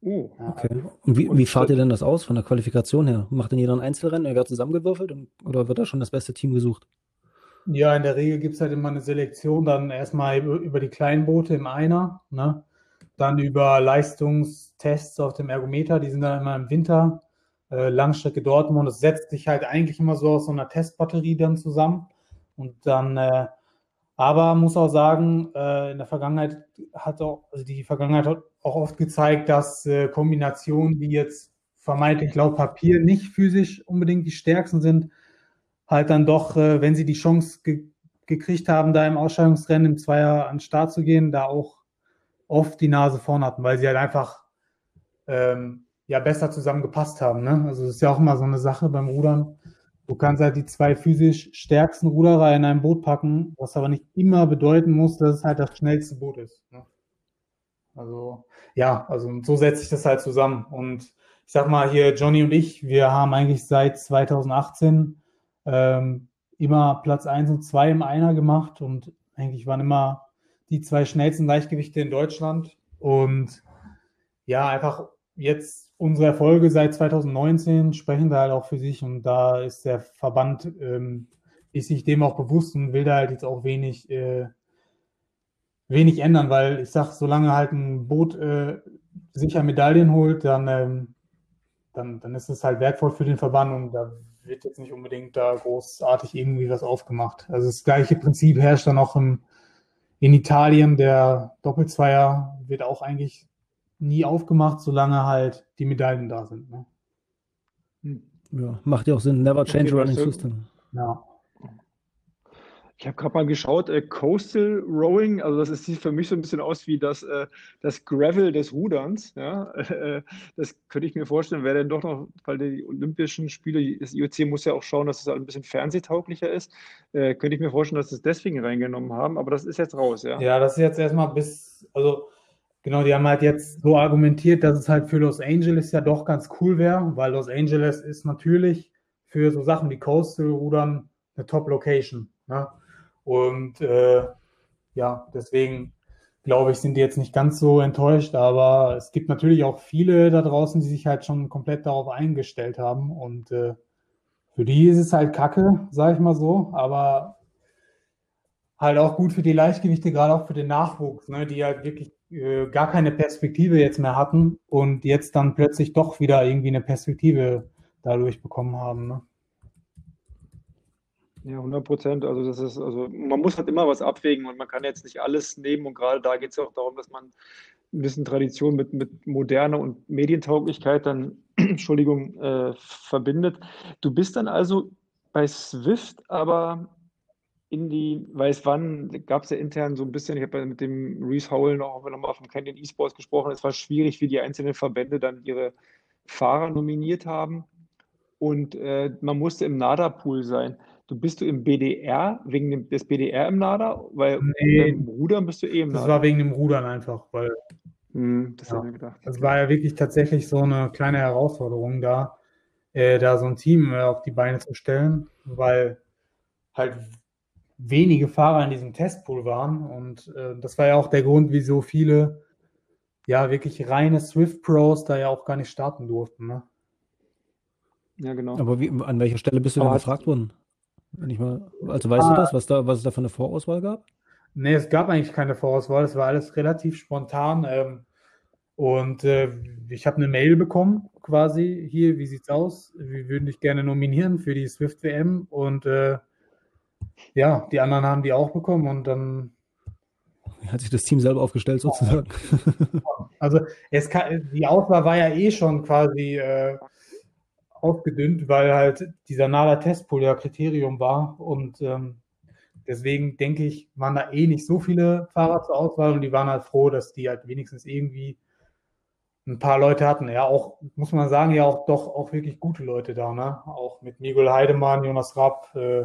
Oh, okay. Und wie, wie fahrt ihr denn das aus von der Qualifikation her? Macht denn jeder ein Einzelrennen? Er wird zusammengewürfelt und, oder wird da schon das beste Team gesucht? Ja, in der Regel gibt es halt immer eine Selektion, dann erstmal über die kleinen Boote im Einer, ne? dann über Leistungstests auf dem Ergometer, die sind dann immer im Winter, äh, Langstrecke Dortmund. Das setzt sich halt eigentlich immer so aus so einer Testbatterie dann zusammen und dann äh, aber muss auch sagen, äh, in der Vergangenheit hat auch, also die Vergangenheit hat auch oft gezeigt, dass äh, Kombinationen, die jetzt vermeintlich laut Papier nicht physisch unbedingt die stärksten sind, halt dann doch, äh, wenn sie die Chance ge gekriegt haben, da im Ausscheidungsrennen im Zweier an den Start zu gehen, da auch oft die Nase vorn hatten, weil sie halt einfach ähm, ja besser zusammengepasst haben. Ne? Also das ist ja auch immer so eine Sache beim Rudern. Du kannst halt die zwei physisch stärksten Ruderer in ein Boot packen, was aber nicht immer bedeuten muss, dass es halt das schnellste Boot ist. Ne? Also, ja, also so setzt sich das halt zusammen. Und ich sag mal hier, Johnny und ich, wir haben eigentlich seit 2018 ähm, immer Platz 1 und 2 im Einer gemacht und eigentlich waren immer die zwei schnellsten Leichtgewichte in Deutschland. Und ja, einfach jetzt unsere Erfolge seit 2019 sprechen da halt auch für sich und da ist der Verband, ähm, ist sich dem auch bewusst und will da halt jetzt auch wenig, äh, wenig ändern, weil ich sag, solange halt ein Boot äh, sicher Medaillen holt, dann, ähm, dann, dann ist es halt wertvoll für den Verband und da wird jetzt nicht unbedingt da großartig irgendwie was aufgemacht. Also das gleiche Prinzip herrscht dann auch im, in Italien. Der Doppelzweier wird auch eigentlich nie aufgemacht, solange halt die Medaillen da sind. Ne? Hm. Ja, macht ja auch Sinn. Never change running system. Ja. Ich habe gerade mal geschaut, äh, Coastal Rowing, also das ist, sieht für mich so ein bisschen aus wie das, äh, das Gravel des Ruderns. Ja? Äh, das könnte ich mir vorstellen, wäre denn doch noch, weil die Olympischen Spiele, das IOC muss ja auch schauen, dass es ein bisschen fernsehtauglicher ist, äh, könnte ich mir vorstellen, dass sie es deswegen reingenommen haben, aber das ist jetzt raus, ja? Ja, das ist jetzt erstmal bis, also genau, die haben halt jetzt so argumentiert, dass es halt für Los Angeles ja doch ganz cool wäre, weil Los Angeles ist natürlich für so Sachen wie Coastal Rudern eine Top-Location. Ne? Und äh, ja, deswegen glaube ich, sind die jetzt nicht ganz so enttäuscht, aber es gibt natürlich auch viele da draußen, die sich halt schon komplett darauf eingestellt haben und äh, für die ist es halt kacke, sage ich mal so, aber halt auch gut für die Leichtgewichte, gerade auch für den Nachwuchs, ne, die halt wirklich äh, gar keine Perspektive jetzt mehr hatten und jetzt dann plötzlich doch wieder irgendwie eine Perspektive dadurch bekommen haben. Ne? Ja, 100 Prozent. Also das ist, also man muss halt immer was abwägen und man kann jetzt nicht alles nehmen und gerade da geht es ja auch darum, dass man ein bisschen Tradition mit, mit Moderne und Medientauglichkeit dann, Entschuldigung, äh, verbindet. Du bist dann also bei Swift aber in die, weiß wann, gab es ja intern so ein bisschen, ich habe ja mit dem Reese Howell noch, mal vom Canyon Esports gesprochen, es war schwierig, wie die einzelnen Verbände dann ihre Fahrer nominiert haben und äh, man musste im NADA-Pool sein. Du bist du im BDR, wegen dem, des BDR im NADA? Weil nee, im Rudern bist du eh im NADA. Das war wegen dem Rudern einfach, weil. Hm, das ja, habe ich gedacht. Das war ja wirklich tatsächlich so eine kleine Herausforderung da, äh, da so ein Team äh, auf die Beine zu stellen, weil halt wenige Fahrer in diesem Testpool waren. Und äh, das war ja auch der Grund, wieso viele ja wirklich reine Swift Pros da ja auch gar nicht starten durften. Ne? Ja, genau. Aber wie, an welcher Stelle bist du denn gefragt worden? Wenn ich mal, also weißt ah, du das, was, da, was es da für eine Vorauswahl gab? Nee, es gab eigentlich keine Vorauswahl, es war alles relativ spontan. Ähm, und äh, ich habe eine Mail bekommen, quasi, hier, wie sieht's aus? Wir würden dich gerne nominieren für die Swift WM. Und äh, ja, die anderen haben die auch bekommen und dann. Hat sich das Team selber aufgestellt, sozusagen. Also es kann, die Auswahl war ja eh schon quasi äh, ausgedünnt, weil halt dieser NADA-Testpool ja Kriterium war. Und ähm, deswegen denke ich, waren da eh nicht so viele Fahrer zur Auswahl und die waren halt froh, dass die halt wenigstens irgendwie ein paar Leute hatten. Ja, auch, muss man sagen, ja auch doch auch wirklich gute Leute da, ne? Auch mit Miguel Heidemann, Jonas Rapp, äh,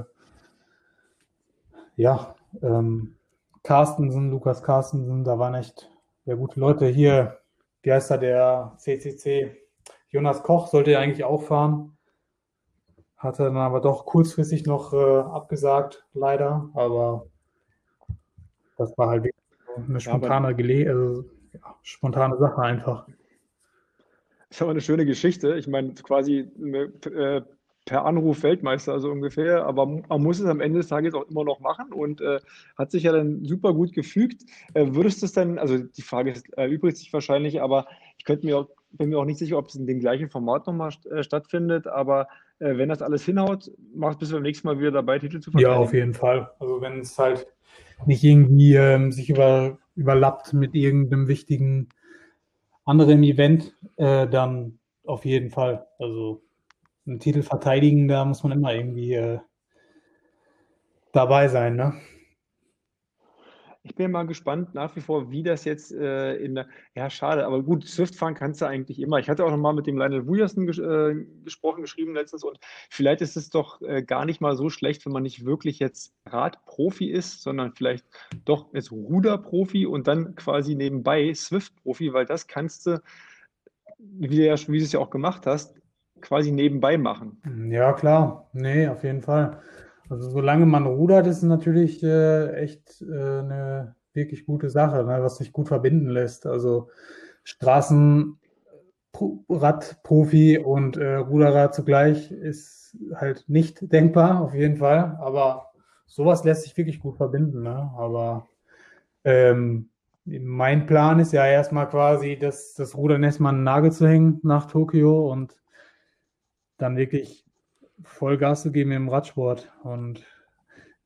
ja, ähm, Carstensen, Lukas Carstensen, da waren echt sehr gute Leute. Hier, wie heißt da der CCC? Jonas Koch sollte ja eigentlich auch fahren. Hatte dann aber doch kurzfristig noch äh, abgesagt, leider. Aber das war halt eine spontane, Gele also, ja, spontane Sache einfach. Das ist aber eine schöne Geschichte. Ich meine, quasi äh, per Anruf Weltmeister, also ungefähr. Aber man muss es am Ende des Tages auch immer noch machen und äh, hat sich ja dann super gut gefügt. Äh, würdest du es dann, also die Frage ist, erübrigt sich wahrscheinlich, aber ich könnte mir auch bin mir auch nicht sicher, ob es in dem gleichen Format nochmal äh, stattfindet, aber äh, wenn das alles hinhaut, machst du beim nächsten Mal wieder dabei, Titel zu verteidigen. Ja, auf jeden Fall. Also wenn es halt nicht irgendwie ähm, sich über, überlappt mit irgendeinem wichtigen anderen Event, äh, dann auf jeden Fall. Also einen Titel verteidigen, da muss man immer irgendwie äh, dabei sein, ne? Ich bin mal gespannt nach wie vor, wie das jetzt äh, in der, ja, schade, aber gut, Swift fahren kannst du eigentlich immer. Ich hatte auch noch mal mit dem Lionel Wujersen ges äh, gesprochen, geschrieben letztens und vielleicht ist es doch äh, gar nicht mal so schlecht, wenn man nicht wirklich jetzt Radprofi ist, sondern vielleicht doch jetzt Ruderprofi und dann quasi nebenbei Swift-Profi, weil das kannst du, wie, du ja, wie du es ja auch gemacht hast, quasi nebenbei machen. Ja, klar. Nee, auf jeden Fall. Also solange man rudert, ist es natürlich äh, echt äh, eine wirklich gute Sache, ne, was sich gut verbinden lässt. Also Straßenradprofi und äh, Ruderer zugleich ist halt nicht denkbar, auf jeden Fall. Aber sowas lässt sich wirklich gut verbinden. Ne? Aber ähm, mein Plan ist ja erstmal quasi, das, das Rudern erstmal einen Nagel zu hängen nach Tokio und dann wirklich Vollgas zu geben im Radsport. Und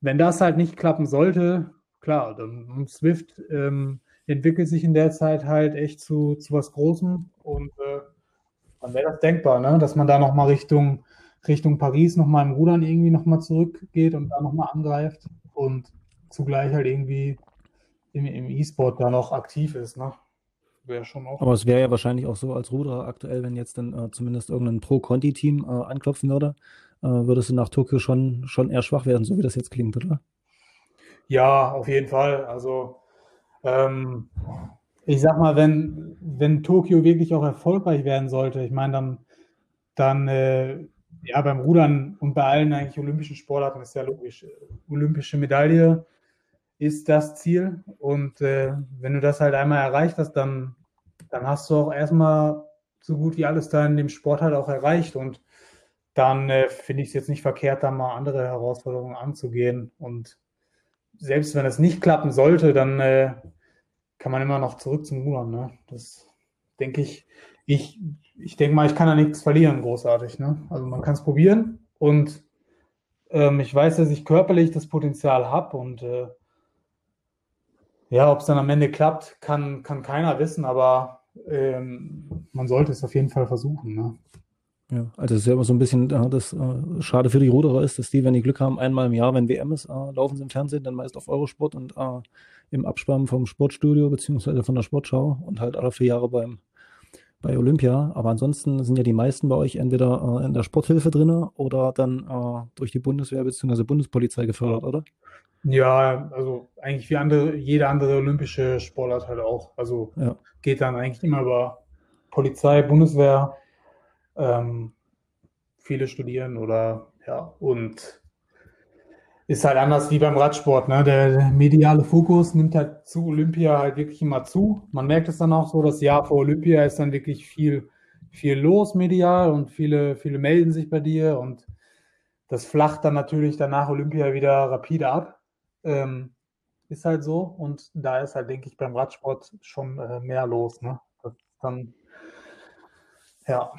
wenn das halt nicht klappen sollte, klar, dann Swift ähm, entwickelt sich in der Zeit halt echt zu, zu was Großem und äh, dann wäre das denkbar, ne? dass man da nochmal Richtung, Richtung Paris nochmal im Rudern irgendwie nochmal zurückgeht und da nochmal angreift und zugleich halt irgendwie im, im E-Sport da noch aktiv ist. Ne? Wäre schon auch. Aber es wäre ja wahrscheinlich auch so als Ruderer aktuell, wenn jetzt dann äh, zumindest irgendein Pro-Conti-Team äh, anklopfen würde, äh, würdest du nach Tokio schon, schon eher schwach werden, so wie das jetzt klingt, oder? Ja, auf jeden Fall. Also ähm, ich sag mal, wenn, wenn Tokio wirklich auch erfolgreich werden sollte, ich meine, dann, dann äh, ja, beim Rudern und bei allen eigentlich olympischen Sportarten ist ja logisch, olympische Medaille ist das Ziel. Und äh, wenn du das halt einmal erreicht hast, dann, dann hast du auch erstmal so gut wie alles da in dem Sport halt auch erreicht. Und dann äh, finde ich es jetzt nicht verkehrt, da mal andere Herausforderungen anzugehen. Und selbst wenn es nicht klappen sollte, dann äh, kann man immer noch zurück zum Rudern. Ne? Das denke ich, ich, ich denke mal, ich kann da nichts verlieren, großartig. Ne? Also man kann es probieren und ähm, ich weiß, dass ich körperlich das Potenzial habe und äh, ja, ob es dann am Ende klappt, kann, kann keiner wissen, aber ähm, man sollte es auf jeden Fall versuchen. Ne? Ja, also es ist ja immer so ein bisschen ja, das äh, Schade für die Ruderer ist, dass die, wenn die Glück haben, einmal im Jahr, wenn WM ist, äh, laufen sie im Fernsehen, dann meist auf Eurosport und äh, im Abspann vom Sportstudio beziehungsweise von der Sportschau und halt alle vier Jahre beim bei Olympia. Aber ansonsten sind ja die meisten bei euch entweder äh, in der Sporthilfe drinne oder dann äh, durch die Bundeswehr beziehungsweise Bundespolizei gefördert, oder? Ja, also eigentlich wie andere, jede andere olympische Sportart halt auch. Also ja. geht dann eigentlich immer über Polizei, Bundeswehr, ähm, viele studieren oder ja, und ist halt anders wie beim Radsport. Ne? Der mediale Fokus nimmt halt zu Olympia halt wirklich immer zu. Man merkt es dann auch so, das Jahr vor Olympia ist dann wirklich viel, viel los medial und viele, viele melden sich bei dir und das flacht dann natürlich danach Olympia wieder rapide ab. Ähm, ist halt so. Und da ist halt, denke ich, beim Radsport schon äh, mehr los. Ne? Dann, ja.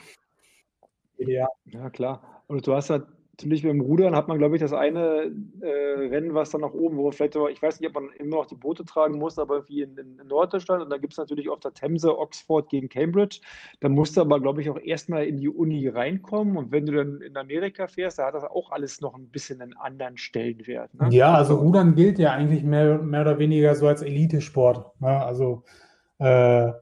Ja, ja, klar. Und du hast halt natürlich beim Rudern hat man, glaube ich, das eine äh, Rennen, was dann nach oben, wo vielleicht, ich weiß nicht, ob man immer noch die Boote tragen muss, aber wie in, in, Norddeutschland. Und da gibt es natürlich auf der Themse Oxford gegen Cambridge. Da musst du aber, glaube ich, auch erstmal in die Uni reinkommen. Und wenn du dann in Amerika fährst, da hat das auch alles noch ein bisschen einen anderen Stellenwert. Ne? Ja, also Rudern gilt ja eigentlich mehr, mehr oder weniger so als Elitesport. Ne? Also äh,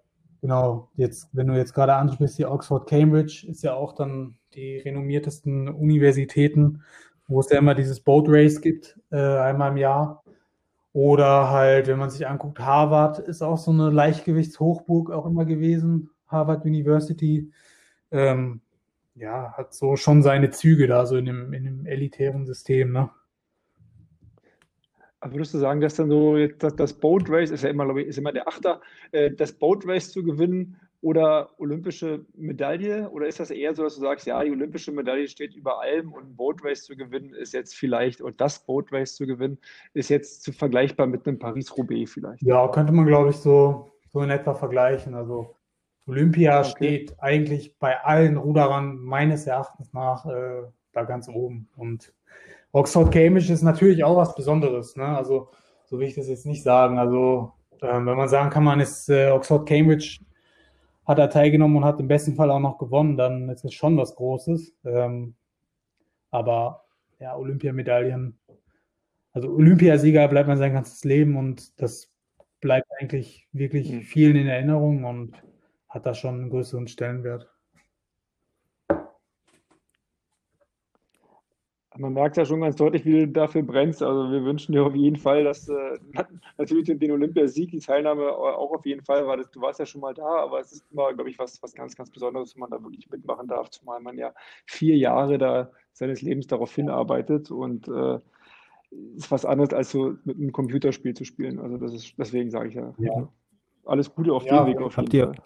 Genau, jetzt, wenn du jetzt gerade ansprichst, die Oxford Cambridge ist ja auch dann die renommiertesten Universitäten, wo es ja immer dieses Boat Race gibt, äh, einmal im Jahr. Oder halt, wenn man sich anguckt, Harvard ist auch so eine Leichtgewichtshochburg auch immer gewesen, Harvard University. Ähm, ja, hat so schon seine Züge da, so in dem, in dem elitären System, ne? Würdest du sagen, dass dann so das Boat Race ist ja immer, glaube ich, ist immer der Achter, äh, das Boat Race zu gewinnen oder olympische Medaille? Oder ist das eher so, dass du sagst, ja, die olympische Medaille steht über allem und ein Boat Race zu gewinnen ist jetzt vielleicht, und das Boat Race zu gewinnen, ist jetzt zu vergleichbar mit einem Paris-Roubaix vielleicht? Ja, könnte man, glaube ich, so, so in etwa vergleichen. Also Olympia okay. steht eigentlich bei allen Ruderern meines Erachtens nach äh, da ganz oben. Und Oxford Cambridge ist natürlich auch was Besonderes. Ne? Also, so will ich das jetzt nicht sagen. Also, ähm, wenn man sagen kann, man ist äh, Oxford Cambridge hat er teilgenommen und hat im besten Fall auch noch gewonnen, dann ist es schon was Großes. Ähm, aber ja, Olympiamedaillen also Olympiasieger bleibt man sein ganzes Leben und das bleibt eigentlich wirklich mhm. vielen in Erinnerung und hat da schon einen größeren Stellenwert. Man merkt ja schon ganz deutlich, wie du dafür brennst. Also wir wünschen dir auf jeden Fall, dass äh, natürlich den Olympiasieg, die Teilnahme auch auf jeden Fall war. Das, du warst ja schon mal da, aber es ist immer, glaube ich, was, was ganz, ganz Besonderes, wenn man da wirklich mitmachen darf, zumal man ja vier Jahre da seines Lebens darauf hinarbeitet und äh, ist was anderes, als so mit einem Computerspiel zu spielen. Also das ist, deswegen sage ich ja, ja. alles Gute auf ja, dem Weg auf jeden ihr, Fall.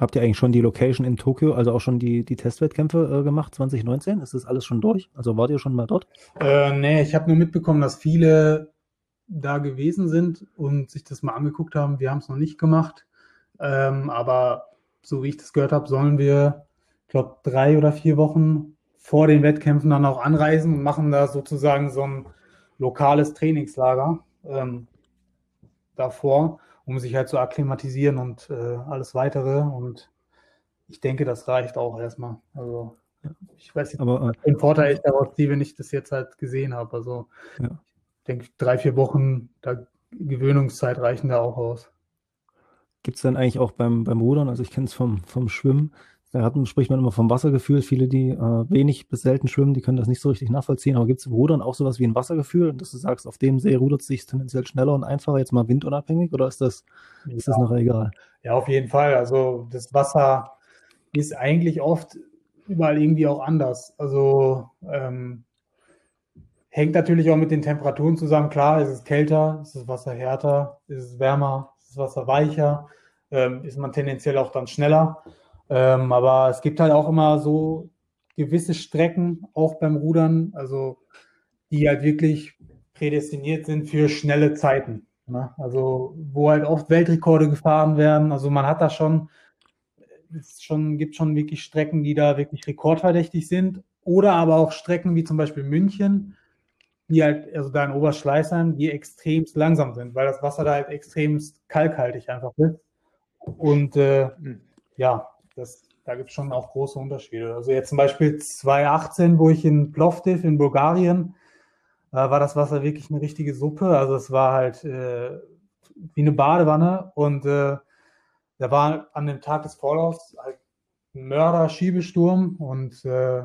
Habt ihr eigentlich schon die Location in Tokio, also auch schon die, die Testwettkämpfe äh, gemacht 2019? Ist das alles schon durch? Also wart ihr schon mal dort? Äh, nee, ich habe nur mitbekommen, dass viele da gewesen sind und sich das mal angeguckt haben. Wir haben es noch nicht gemacht. Ähm, aber so wie ich das gehört habe, sollen wir, ich glaube, drei oder vier Wochen vor den Wettkämpfen dann auch anreisen und machen da sozusagen so ein lokales Trainingslager ähm, davor um sich halt zu akklimatisieren und äh, alles weitere. Und ich denke, das reicht auch erstmal. Also ich weiß nicht, aber, äh, den Vorteil ich daraus ziehe, wenn ich das jetzt halt gesehen habe. Also ja. ich denke, drei, vier Wochen da Gewöhnungszeit reichen da auch aus. Gibt es dann eigentlich auch beim, beim Rudern, also ich kenne es vom, vom Schwimmen, da hat, spricht man immer vom Wassergefühl. Viele, die äh, wenig bis selten schwimmen, die können das nicht so richtig nachvollziehen. Aber gibt es im Rudern auch sowas wie ein Wassergefühl? Dass du sagst, auf dem See rudert es sich tendenziell schneller und einfacher, jetzt mal windunabhängig? Oder ist das, ja. ist das noch egal? Ja, auf jeden Fall. Also das Wasser ist eigentlich oft überall irgendwie auch anders. Also ähm, hängt natürlich auch mit den Temperaturen zusammen. Klar, ist es kälter, ist das Wasser härter, ist es wärmer, ist das Wasser weicher, ähm, ist man tendenziell auch dann schneller. Ähm, aber es gibt halt auch immer so gewisse Strecken, auch beim Rudern, also die halt wirklich prädestiniert sind für schnelle Zeiten. Ne? Also wo halt oft Weltrekorde gefahren werden. Also man hat da schon, es schon, gibt schon wirklich Strecken, die da wirklich rekordverdächtig sind. Oder aber auch Strecken wie zum Beispiel München, die halt, also da in Oberschleißheim, die extremst langsam sind, weil das Wasser da halt extremst kalkhaltig einfach ist. Und äh, hm. ja, das, da gibt es schon auch große Unterschiede. Also jetzt zum Beispiel 2018, wo ich in Plovdiv in Bulgarien, äh, war das Wasser wirklich eine richtige Suppe. Also es war halt äh, wie eine Badewanne und äh, da war an dem Tag des Vorlaufs halt ein Mörder-Schiebesturm und äh,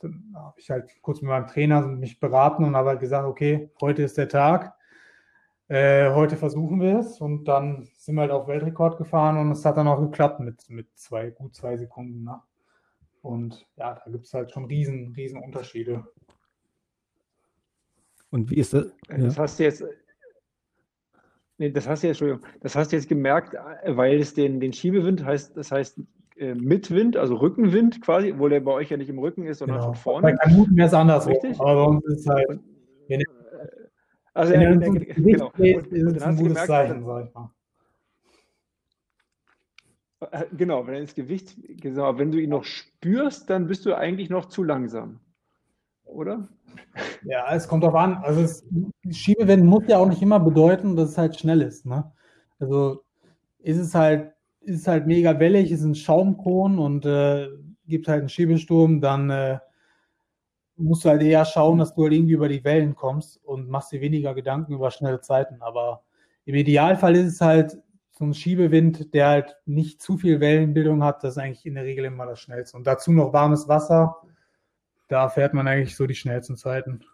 dann habe ich halt kurz mit meinem Trainer mich beraten und habe halt gesagt, okay, heute ist der Tag. Äh, heute versuchen wir es und dann sind wir halt auf Weltrekord gefahren und es hat dann auch geklappt mit, mit zwei, gut zwei Sekunden. Ne? Und ja, da gibt es halt schon riesen, riesen Unterschiede. Und wie ist das? Ja. Das hast du jetzt, nee, das hast du jetzt, Entschuldigung, das hast du jetzt gemerkt, weil es den, den Schiebewind heißt, das heißt äh, Mitwind, also Rückenwind quasi, wo der bei euch ja nicht im Rücken ist, sondern genau. von vorne. Bei Kanuten wäre es anders, richtig? Aber bei uns ist halt, wenn also, ja, genau. genau. Ist, ist es ein gutes gemerkt, Zeichen, sag ich mal. Äh, genau, wenn ins Gewicht, genau, wenn du ihn noch spürst, dann bist du eigentlich noch zu langsam. Oder? Ja, es kommt darauf an. Also es, Schiebewenden muss ja auch nicht immer bedeuten, dass es halt schnell ist. Ne? Also ist es halt, ist halt mega wellig, ist ein Schaumkron und äh, gibt halt einen Schiebesturm, dann äh, musst du halt eher schauen, dass du halt irgendwie über die Wellen kommst und machst dir weniger Gedanken über schnelle Zeiten. Aber im Idealfall ist es halt so ein Schiebewind, der halt nicht zu viel Wellenbildung hat. Das ist eigentlich in der Regel immer das Schnellste. Und dazu noch warmes Wasser. Da fährt man eigentlich so die schnellsten Zeiten.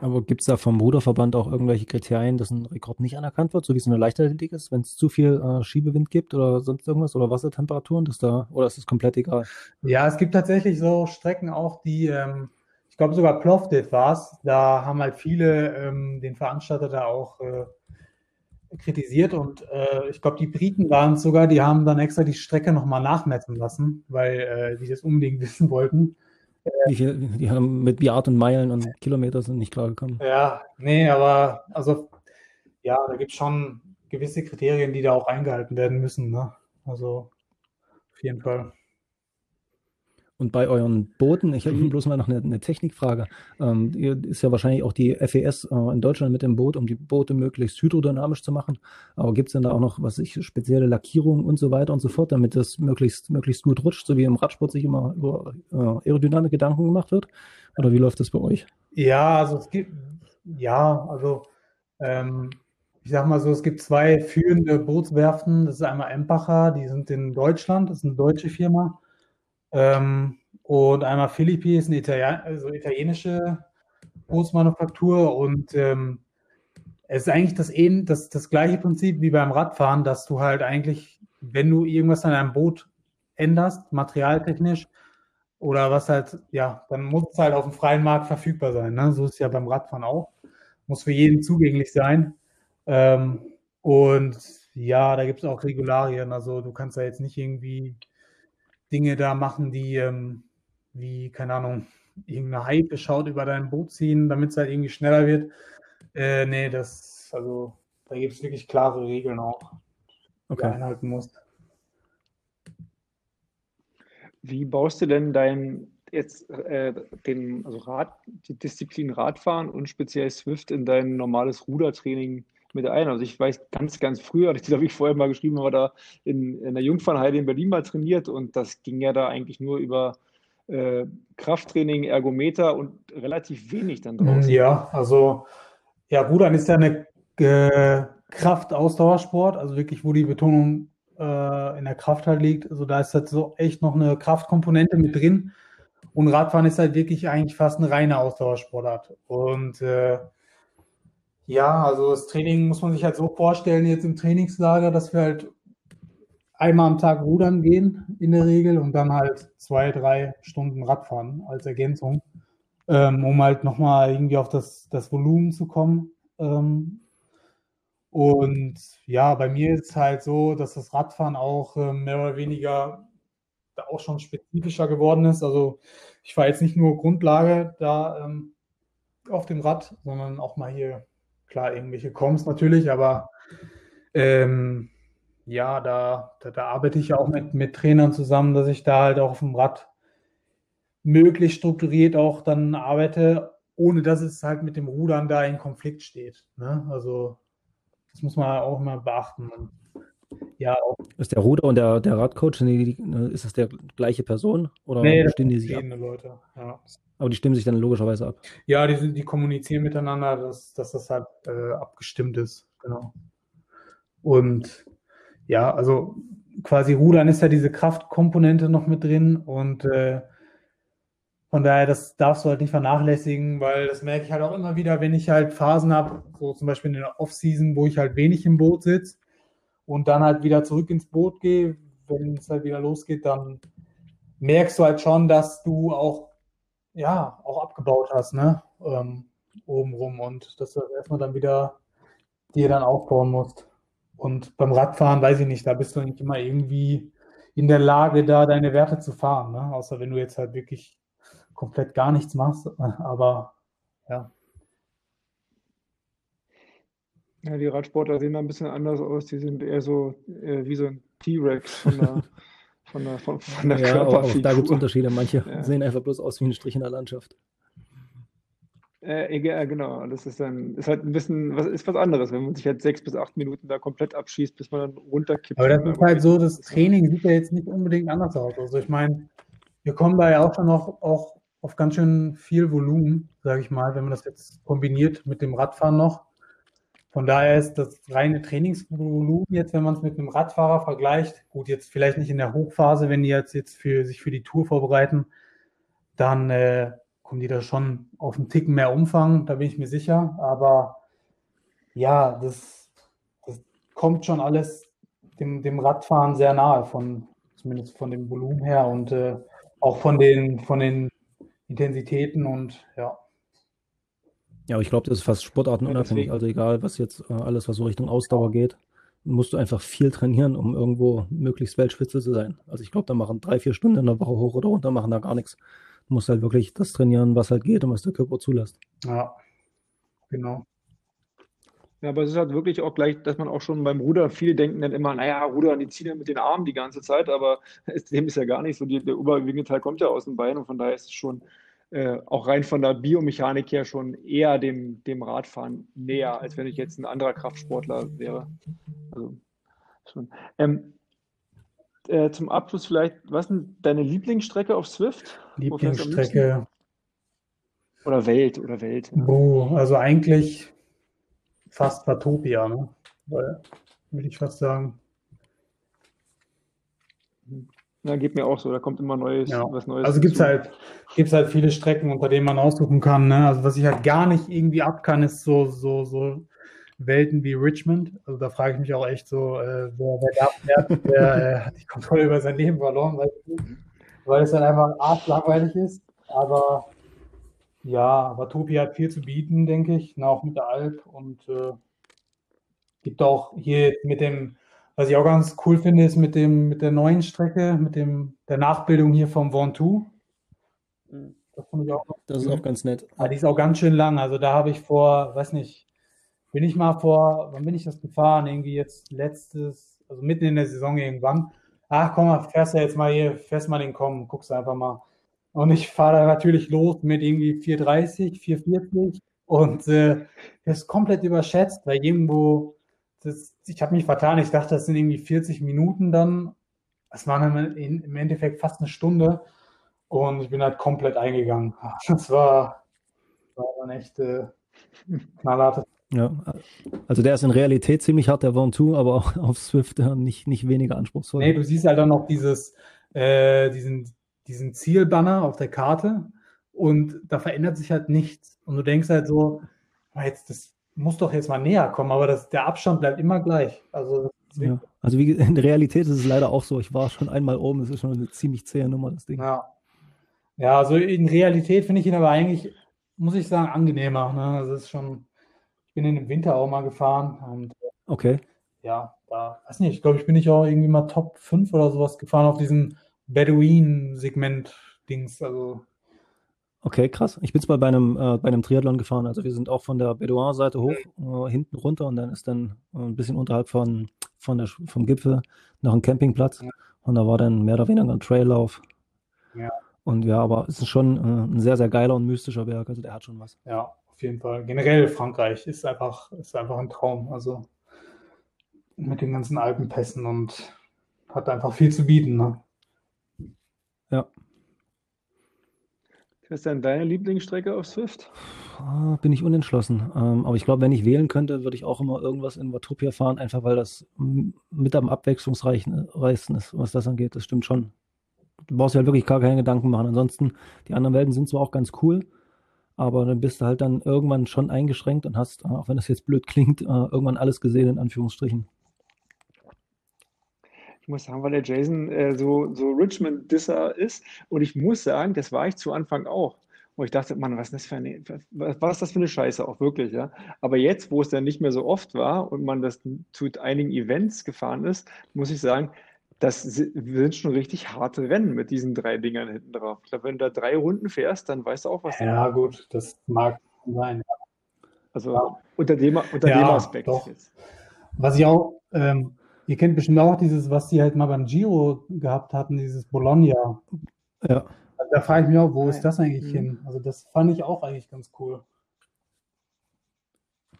Aber gibt es da vom Ruderverband auch irgendwelche Kriterien, dass ein Rekord nicht anerkannt wird, so wie es in der Leichtathletik ist, wenn es zu viel äh, Schiebewind gibt oder sonst irgendwas oder Wassertemperaturen, dass da, oder ist es komplett egal? Ja, es gibt tatsächlich so Strecken auch, die, ähm, ich glaube sogar Plovdiv war es, da haben halt viele ähm, den Veranstalter da auch äh, kritisiert und äh, ich glaube, die Briten waren es sogar, die haben dann extra die Strecke nochmal nachmessen lassen, weil äh, die das unbedingt wissen wollten. Viel, die haben mit Yard und Meilen und Kilometer sind nicht klar gekommen. Ja, nee, aber also ja, da gibt es schon gewisse Kriterien, die da auch eingehalten werden müssen. Ne? Also auf jeden Fall. Und bei euren Booten, ich habe mhm. bloß mal noch eine, eine Technikfrage. Ähm, ist ja wahrscheinlich auch die FES äh, in Deutschland mit dem Boot, um die Boote möglichst hydrodynamisch zu machen. Aber gibt es denn da auch noch, was ich, spezielle Lackierungen und so weiter und so fort, damit das möglichst, möglichst gut rutscht, so wie im Radsport sich immer über äh, Aerodynamik Gedanken gemacht wird? Oder wie läuft das bei euch? Ja, also es gibt, ja, also ähm, ich sag mal so, es gibt zwei führende Bootswerften. Das ist einmal Empacher, die sind in Deutschland, das ist eine deutsche Firma. Ähm, und einmal Philippi ist eine Italien also italienische Bootsmanufaktur. Und ähm, es ist eigentlich das, das, das gleiche Prinzip wie beim Radfahren, dass du halt eigentlich, wenn du irgendwas an einem Boot änderst, materialtechnisch, oder was halt, ja, dann muss es halt auf dem freien Markt verfügbar sein. Ne? So ist es ja beim Radfahren auch. Muss für jeden zugänglich sein. Ähm, und ja, da gibt es auch Regularien. Also du kannst da jetzt nicht irgendwie Dinge da machen, die ähm, wie, keine Ahnung, irgendeine Hype schaut über dein Boot ziehen, damit es halt irgendwie schneller wird. Äh, nee, das, also da gibt es wirklich klare Regeln auch, die okay. du einhalten musst. Wie baust du denn dein jetzt äh, den, also Rad, die Disziplin Radfahren und speziell Swift in dein normales Rudertraining mit ein? Also ich weiß ganz, ganz früher, das habe ich vorher mal geschrieben, aber da in, in der Jungfernheide in Berlin mal trainiert und das ging ja da eigentlich nur über äh, Krafttraining, Ergometer und relativ wenig dann draußen. Ja, also ja, Rudern ist ja eine äh, Kraftausdauersport, also wirklich, wo die Betonung äh, in der Kraft halt liegt. Also da ist halt so echt noch eine Kraftkomponente mit drin. Und Radfahren ist halt wirklich eigentlich fast eine reine Ausdauersportart. Und äh, ja, also das Training muss man sich halt so vorstellen, jetzt im Trainingslager, dass wir halt einmal am Tag rudern gehen in der Regel und dann halt zwei, drei Stunden Radfahren als Ergänzung, ähm, um halt nochmal irgendwie auf das, das Volumen zu kommen. Ähm, und ja, bei mir ist es halt so, dass das Radfahren auch äh, mehr oder weniger auch schon spezifischer geworden ist. Also ich war jetzt nicht nur Grundlage da ähm, auf dem Rad, sondern auch mal hier, klar, irgendwelche Coms natürlich, aber ähm, ja, da, da, da, arbeite ich ja auch mit, mit Trainern zusammen, dass ich da halt auch auf dem Rad möglichst strukturiert auch dann arbeite, ohne dass es halt mit dem Rudern da in Konflikt steht. Ne? Also das muss man auch mal beachten. Ja, auch. Ist der Ruder und der, der Radcoach, ist das der gleiche Person? Oder nee, stimmen die sich ab? Leute, ja. Aber die stimmen sich dann logischerweise ab. Ja, die, die kommunizieren miteinander, dass, dass das halt äh, abgestimmt ist. Genau. Und ja, also quasi Rudern ist ja diese Kraftkomponente noch mit drin und äh, von daher, das darfst du halt nicht vernachlässigen, weil das merke ich halt auch immer wieder, wenn ich halt Phasen habe, so zum Beispiel in der Off-Season, wo ich halt wenig im Boot sitze und dann halt wieder zurück ins Boot gehe, wenn es halt wieder losgeht, dann merkst du halt schon, dass du auch, ja, auch abgebaut hast, ne, ähm, obenrum und dass du das erstmal dann wieder dir dann aufbauen musst. Und beim Radfahren weiß ich nicht, da bist du nicht immer irgendwie in der Lage, da deine Werte zu fahren, ne? außer wenn du jetzt halt wirklich komplett gar nichts machst. Aber ja. Ja, die Radsportler sehen da ein bisschen anders aus. Die sind eher so äh, wie so ein T-Rex von der, von der, von, von der ja, Körperfigur. Auch da gibt es Unterschiede. Manche ja. sehen einfach bloß aus wie ein Strich in der Landschaft. Äh, ja, genau. Das ist dann, ist halt ein bisschen, was ist was anderes, wenn man sich halt sechs bis acht Minuten da komplett abschießt, bis man dann runterkippt. Aber das ist halt so, das Training sieht ja jetzt nicht unbedingt anders aus. Also ich meine, wir kommen da ja auch schon noch auch auf ganz schön viel Volumen, sage ich mal, wenn man das jetzt kombiniert mit dem Radfahren noch. Von daher ist das reine Trainingsvolumen jetzt, wenn man es mit einem Radfahrer vergleicht, gut, jetzt vielleicht nicht in der Hochphase, wenn die jetzt, jetzt für, sich für die Tour vorbereiten, dann äh, kommen die da schon auf einen Ticken mehr Umfang, da bin ich mir sicher. Aber ja, das, das kommt schon alles dem, dem Radfahren sehr nahe, von, zumindest von dem Volumen her und äh, auch von den, von den Intensitäten und ja. Ja, aber ich glaube, das ist fast sportartenunabhängig. Also egal, was jetzt äh, alles, was so Richtung Ausdauer geht, musst du einfach viel trainieren, um irgendwo möglichst Weltspitze zu sein. Also ich glaube, da machen drei, vier Stunden in der Woche hoch oder runter, machen da gar nichts. Du musst halt wirklich das trainieren, was halt geht und was der Körper zulässt. Ja, genau. Ja, aber es ist halt wirklich auch gleich, dass man auch schon beim Ruder, viele denken dann immer, naja, Ruder, die ziehen ja mit den Armen die ganze Zeit, aber dem ist ja gar nicht so. Die, der überwiegende Teil kommt ja aus dem Bein und von daher ist es schon äh, auch rein von der Biomechanik her schon eher dem, dem Radfahren näher, als wenn ich jetzt ein anderer Kraftsportler wäre. Also. Ähm, äh, zum Abschluss vielleicht, was ist deine Lieblingsstrecke auf Swift? Lieblingsstrecke. Oder Welt, oder Welt. Ja. Oh, also eigentlich fast Watopia, ne? Würde ich fast sagen. Ja, geht mir auch so, da kommt immer Neues, ja. was Neues. Also gibt es halt, gibt's halt viele Strecken, unter denen man aussuchen kann. Ne? Also was ich halt gar nicht irgendwie ab kann, ist so, so, so Welten wie Richmond. Also da frage ich mich auch echt so, äh, wer, wer fährt, der äh, hat die Kontrolle über sein Leben verloren, weil, weil es dann halt einfach arschlangweilig ist. Aber ja, Watopi hat viel zu bieten, denke ich, auch mit der Alp und äh, gibt auch hier mit dem was ich auch ganz cool finde, ist mit dem, mit der neuen Strecke, mit dem, der Nachbildung hier vom Ventoux. Das, ich auch das ist auch ganz nett. Aber ah, die ist auch ganz schön lang. Also da habe ich vor, weiß nicht, bin ich mal vor, wann bin ich das gefahren? Irgendwie jetzt letztes, also mitten in der Saison irgendwann. Ach komm, fährst du jetzt mal hier, fährst mal den Kommen, guckst einfach mal. Und ich fahre da natürlich los mit irgendwie 430, 440 und äh, das ist komplett überschätzt, weil irgendwo das, ich habe mich vertan. Ich dachte, das sind irgendwie 40 Minuten dann. Es waren dann im Endeffekt fast eine Stunde. Und ich bin halt komplett eingegangen. Das war, war echt äh, knallhart. Ja, also der ist in Realität ziemlich hart, der Ventoux, aber auch auf Swift nicht, nicht weniger anspruchsvoll. Nee, du siehst halt dann noch dieses, äh, diesen, diesen Zielbanner auf der Karte und da verändert sich halt nichts. Und du denkst halt so, jetzt, das muss doch jetzt mal näher kommen, aber das, der Abstand bleibt immer gleich. Also, ja. also wie, in der Realität ist es leider auch so. Ich war schon einmal oben, es ist schon eine ziemlich zähe Nummer, das Ding. Ja, ja also in Realität finde ich ihn aber eigentlich, muss ich sagen, angenehmer. Ne? Also ist schon, ich bin in dem Winter auch mal gefahren und okay. ja, da, weiß nicht, ich glaube, ich bin nicht auch irgendwie mal Top 5 oder sowas gefahren auf diesem Bedouin-Segment-Dings. Also Okay, krass. Ich bin zwar bei einem, äh, bei einem Triathlon gefahren. Also wir sind auch von der Bedouin-Seite hoch, äh, hinten runter und dann ist dann äh, ein bisschen unterhalb von, von der, vom Gipfel noch ein Campingplatz. Ja. Und da war dann mehr oder weniger ein Traillauf. Ja. Und ja, aber es ist schon äh, ein sehr, sehr geiler und mystischer Berg. Also der hat schon was. Ja, auf jeden Fall. Generell Frankreich ist einfach, ist einfach ein Traum. Also mit den ganzen Alpenpässen und hat einfach viel zu bieten. Ne? Ja. Was ist denn deine Lieblingsstrecke auf Swift? Ah, bin ich unentschlossen. Ähm, aber ich glaube, wenn ich wählen könnte, würde ich auch immer irgendwas in Watopia fahren, einfach weil das mit am abwechslungsreichsten ist, was das angeht. Das stimmt schon. Du brauchst ja halt wirklich gar keine Gedanken machen. Ansonsten, die anderen Welten sind zwar auch ganz cool, aber dann bist du halt dann irgendwann schon eingeschränkt und hast, auch wenn das jetzt blöd klingt, äh, irgendwann alles gesehen, in Anführungsstrichen. Ich muss sagen, weil der Jason äh, so, so Richmond-Disser ist. Und ich muss sagen, das war ich zu Anfang auch. Wo ich dachte, Mann, was ist das für eine, was ist das für eine Scheiße, auch wirklich, ja. Aber jetzt, wo es dann nicht mehr so oft war und man das zu einigen Events gefahren ist, muss ich sagen, das sind schon richtig harte Rennen mit diesen drei Dingern hinten drauf. Ich glaube, wenn du da drei Runden fährst, dann weißt du auch, was Ja, gut, das mag sein. Also ja. unter dem, unter ja, dem Aspekt doch. jetzt. Was ich auch ähm, Ihr kennt bestimmt auch dieses, was sie halt mal beim Giro gehabt hatten, dieses Bologna. Ja. Also da frage ich mich auch, wo ist das eigentlich mhm. hin? Also das fand ich auch eigentlich ganz cool.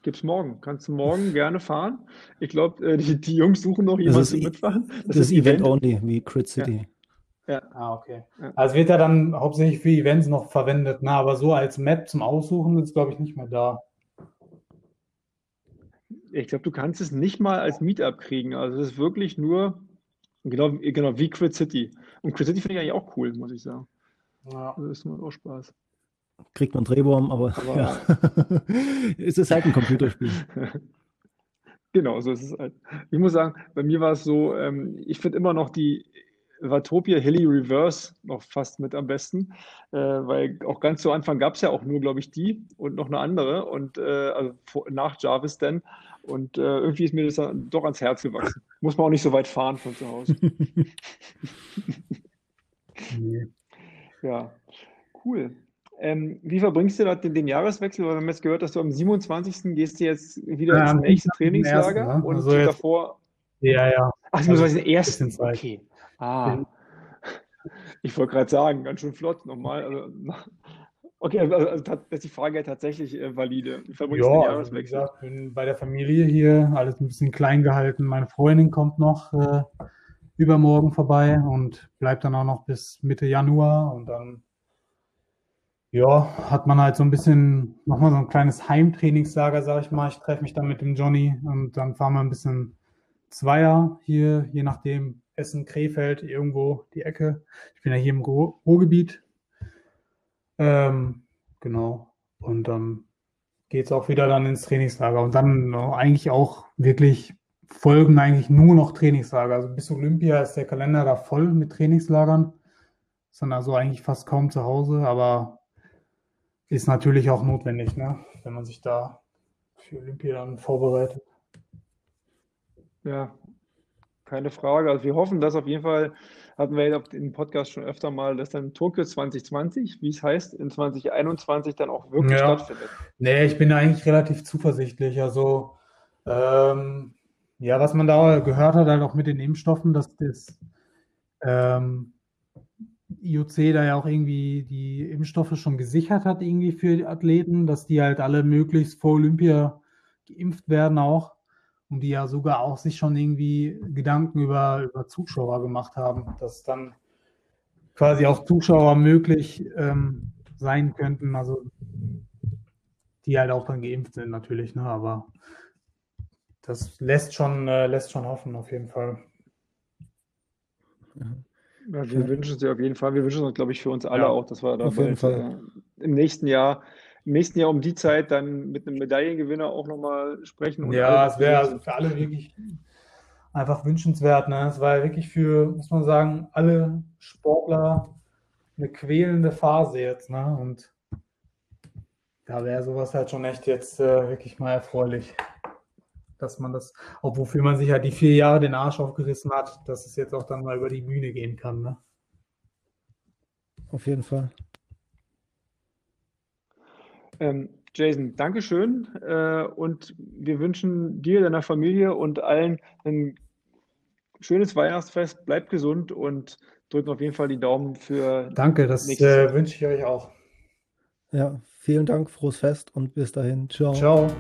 Gibt's morgen. Kannst du morgen gerne fahren. Ich glaube, äh, die, die, Jungs suchen noch jemanden zum Mitfahren. Das, das ist Event, Event only, wie Crit City. Ja. ja. Ah, okay. Ja. Also wird er dann hauptsächlich für Events noch verwendet, ne? aber so als Map zum Aussuchen ist, glaube ich, nicht mehr da ich glaube, du kannst es nicht mal als Meetup kriegen. Also es ist wirklich nur, genau, genau wie Crit City. Und Crit City finde ich eigentlich auch cool, muss ich sagen. Ja. Also das macht auch Spaß. Kriegt man Drehbaum, aber, aber ja. es ist halt ein Computerspiel. genau, so ist es halt. Ich muss sagen, bei mir war es so, ähm, ich finde immer noch die Watopia Hilly Reverse noch fast mit am besten, äh, weil auch ganz zu Anfang gab es ja auch nur, glaube ich, die und noch eine andere und äh, also nach Jarvis dann. Und äh, irgendwie ist mir das dann doch ans Herz gewachsen. Muss man auch nicht so weit fahren von zu Hause. nee. Ja, cool. Ähm, wie verbringst du da den, den, Jahreswechsel? Weil wir haben jetzt gehört, dass du am 27. gehst du jetzt wieder ja, ins nächste Trainingslager ersten, ne? und also davor. Ja, ja. Ach, also, den ersten. Okay. Ah. Ich wollte gerade sagen, ganz schön flott nochmal. Also, okay, also, also das ist die Frage tatsächlich äh, valide. Wie verbringst ja? Also, wie gesagt, bin bei der Familie hier, alles ein bisschen klein gehalten. Meine Freundin kommt noch äh, übermorgen vorbei und bleibt dann auch noch bis Mitte Januar und dann ja, hat man halt so ein bisschen, nochmal so ein kleines Heimtrainingslager, sag ich mal. Ich treffe mich dann mit dem Johnny und dann fahren wir ein bisschen Zweier hier, je nachdem, Essen, Krefeld, irgendwo die Ecke. Ich bin ja hier im Ruhrgebiet. Ähm, genau. Und dann geht es auch wieder dann ins Trainingslager. Und dann eigentlich auch wirklich folgen eigentlich nur noch Trainingslager. Also bis Olympia ist der Kalender da voll mit Trainingslagern. Ist dann also eigentlich fast kaum zu Hause, aber ist natürlich auch notwendig, ne? wenn man sich da für Olympia dann vorbereitet. Ja, keine Frage. Also wir hoffen, dass auf jeden Fall, hatten wir ja im Podcast schon öfter mal, dass dann Tokio 2020, wie es heißt, in 2021 dann auch wirklich ja. stattfindet. Nee, ich bin eigentlich relativ zuversichtlich. Also ähm, ja, was man da gehört hat, halt auch mit den Impfstoffen, dass das ähm, IOC da ja auch irgendwie die Impfstoffe schon gesichert hat, irgendwie für die Athleten, dass die halt alle möglichst vor Olympia geimpft werden auch und die ja sogar auch sich schon irgendwie Gedanken über, über Zuschauer gemacht haben, dass dann quasi auch Zuschauer möglich ähm, sein könnten, also die halt auch dann geimpft sind natürlich, ne? aber das lässt schon, äh, lässt schon hoffen auf jeden Fall. Ja. Ja, wir wünschen es dir auf jeden Fall. Wir wünschen uns, glaube ich, für uns alle ja, auch, dass wir da auf jeden Fall. Äh, im nächsten Jahr im nächsten Jahr um die Zeit dann mit einem Medaillengewinner auch nochmal sprechen. ja, es wäre also für alle wirklich einfach wünschenswert. Ne? Es war wirklich für, muss man sagen, alle Sportler eine quälende Phase jetzt. Ne? Und da wäre sowas halt schon echt jetzt äh, wirklich mal erfreulich. Dass man das, auch wofür man sich halt die vier Jahre den Arsch aufgerissen hat, dass es jetzt auch dann mal über die Bühne gehen kann. Ne? Auf jeden Fall. Ähm, Jason, Dankeschön äh, und wir wünschen dir, deiner Familie und allen ein schönes Weihnachtsfest. Bleibt gesund und drücken auf jeden Fall die Daumen für. Danke, das äh, wünsche ich euch auch. Ja, vielen Dank, frohes Fest und bis dahin. Ciao. Ciao.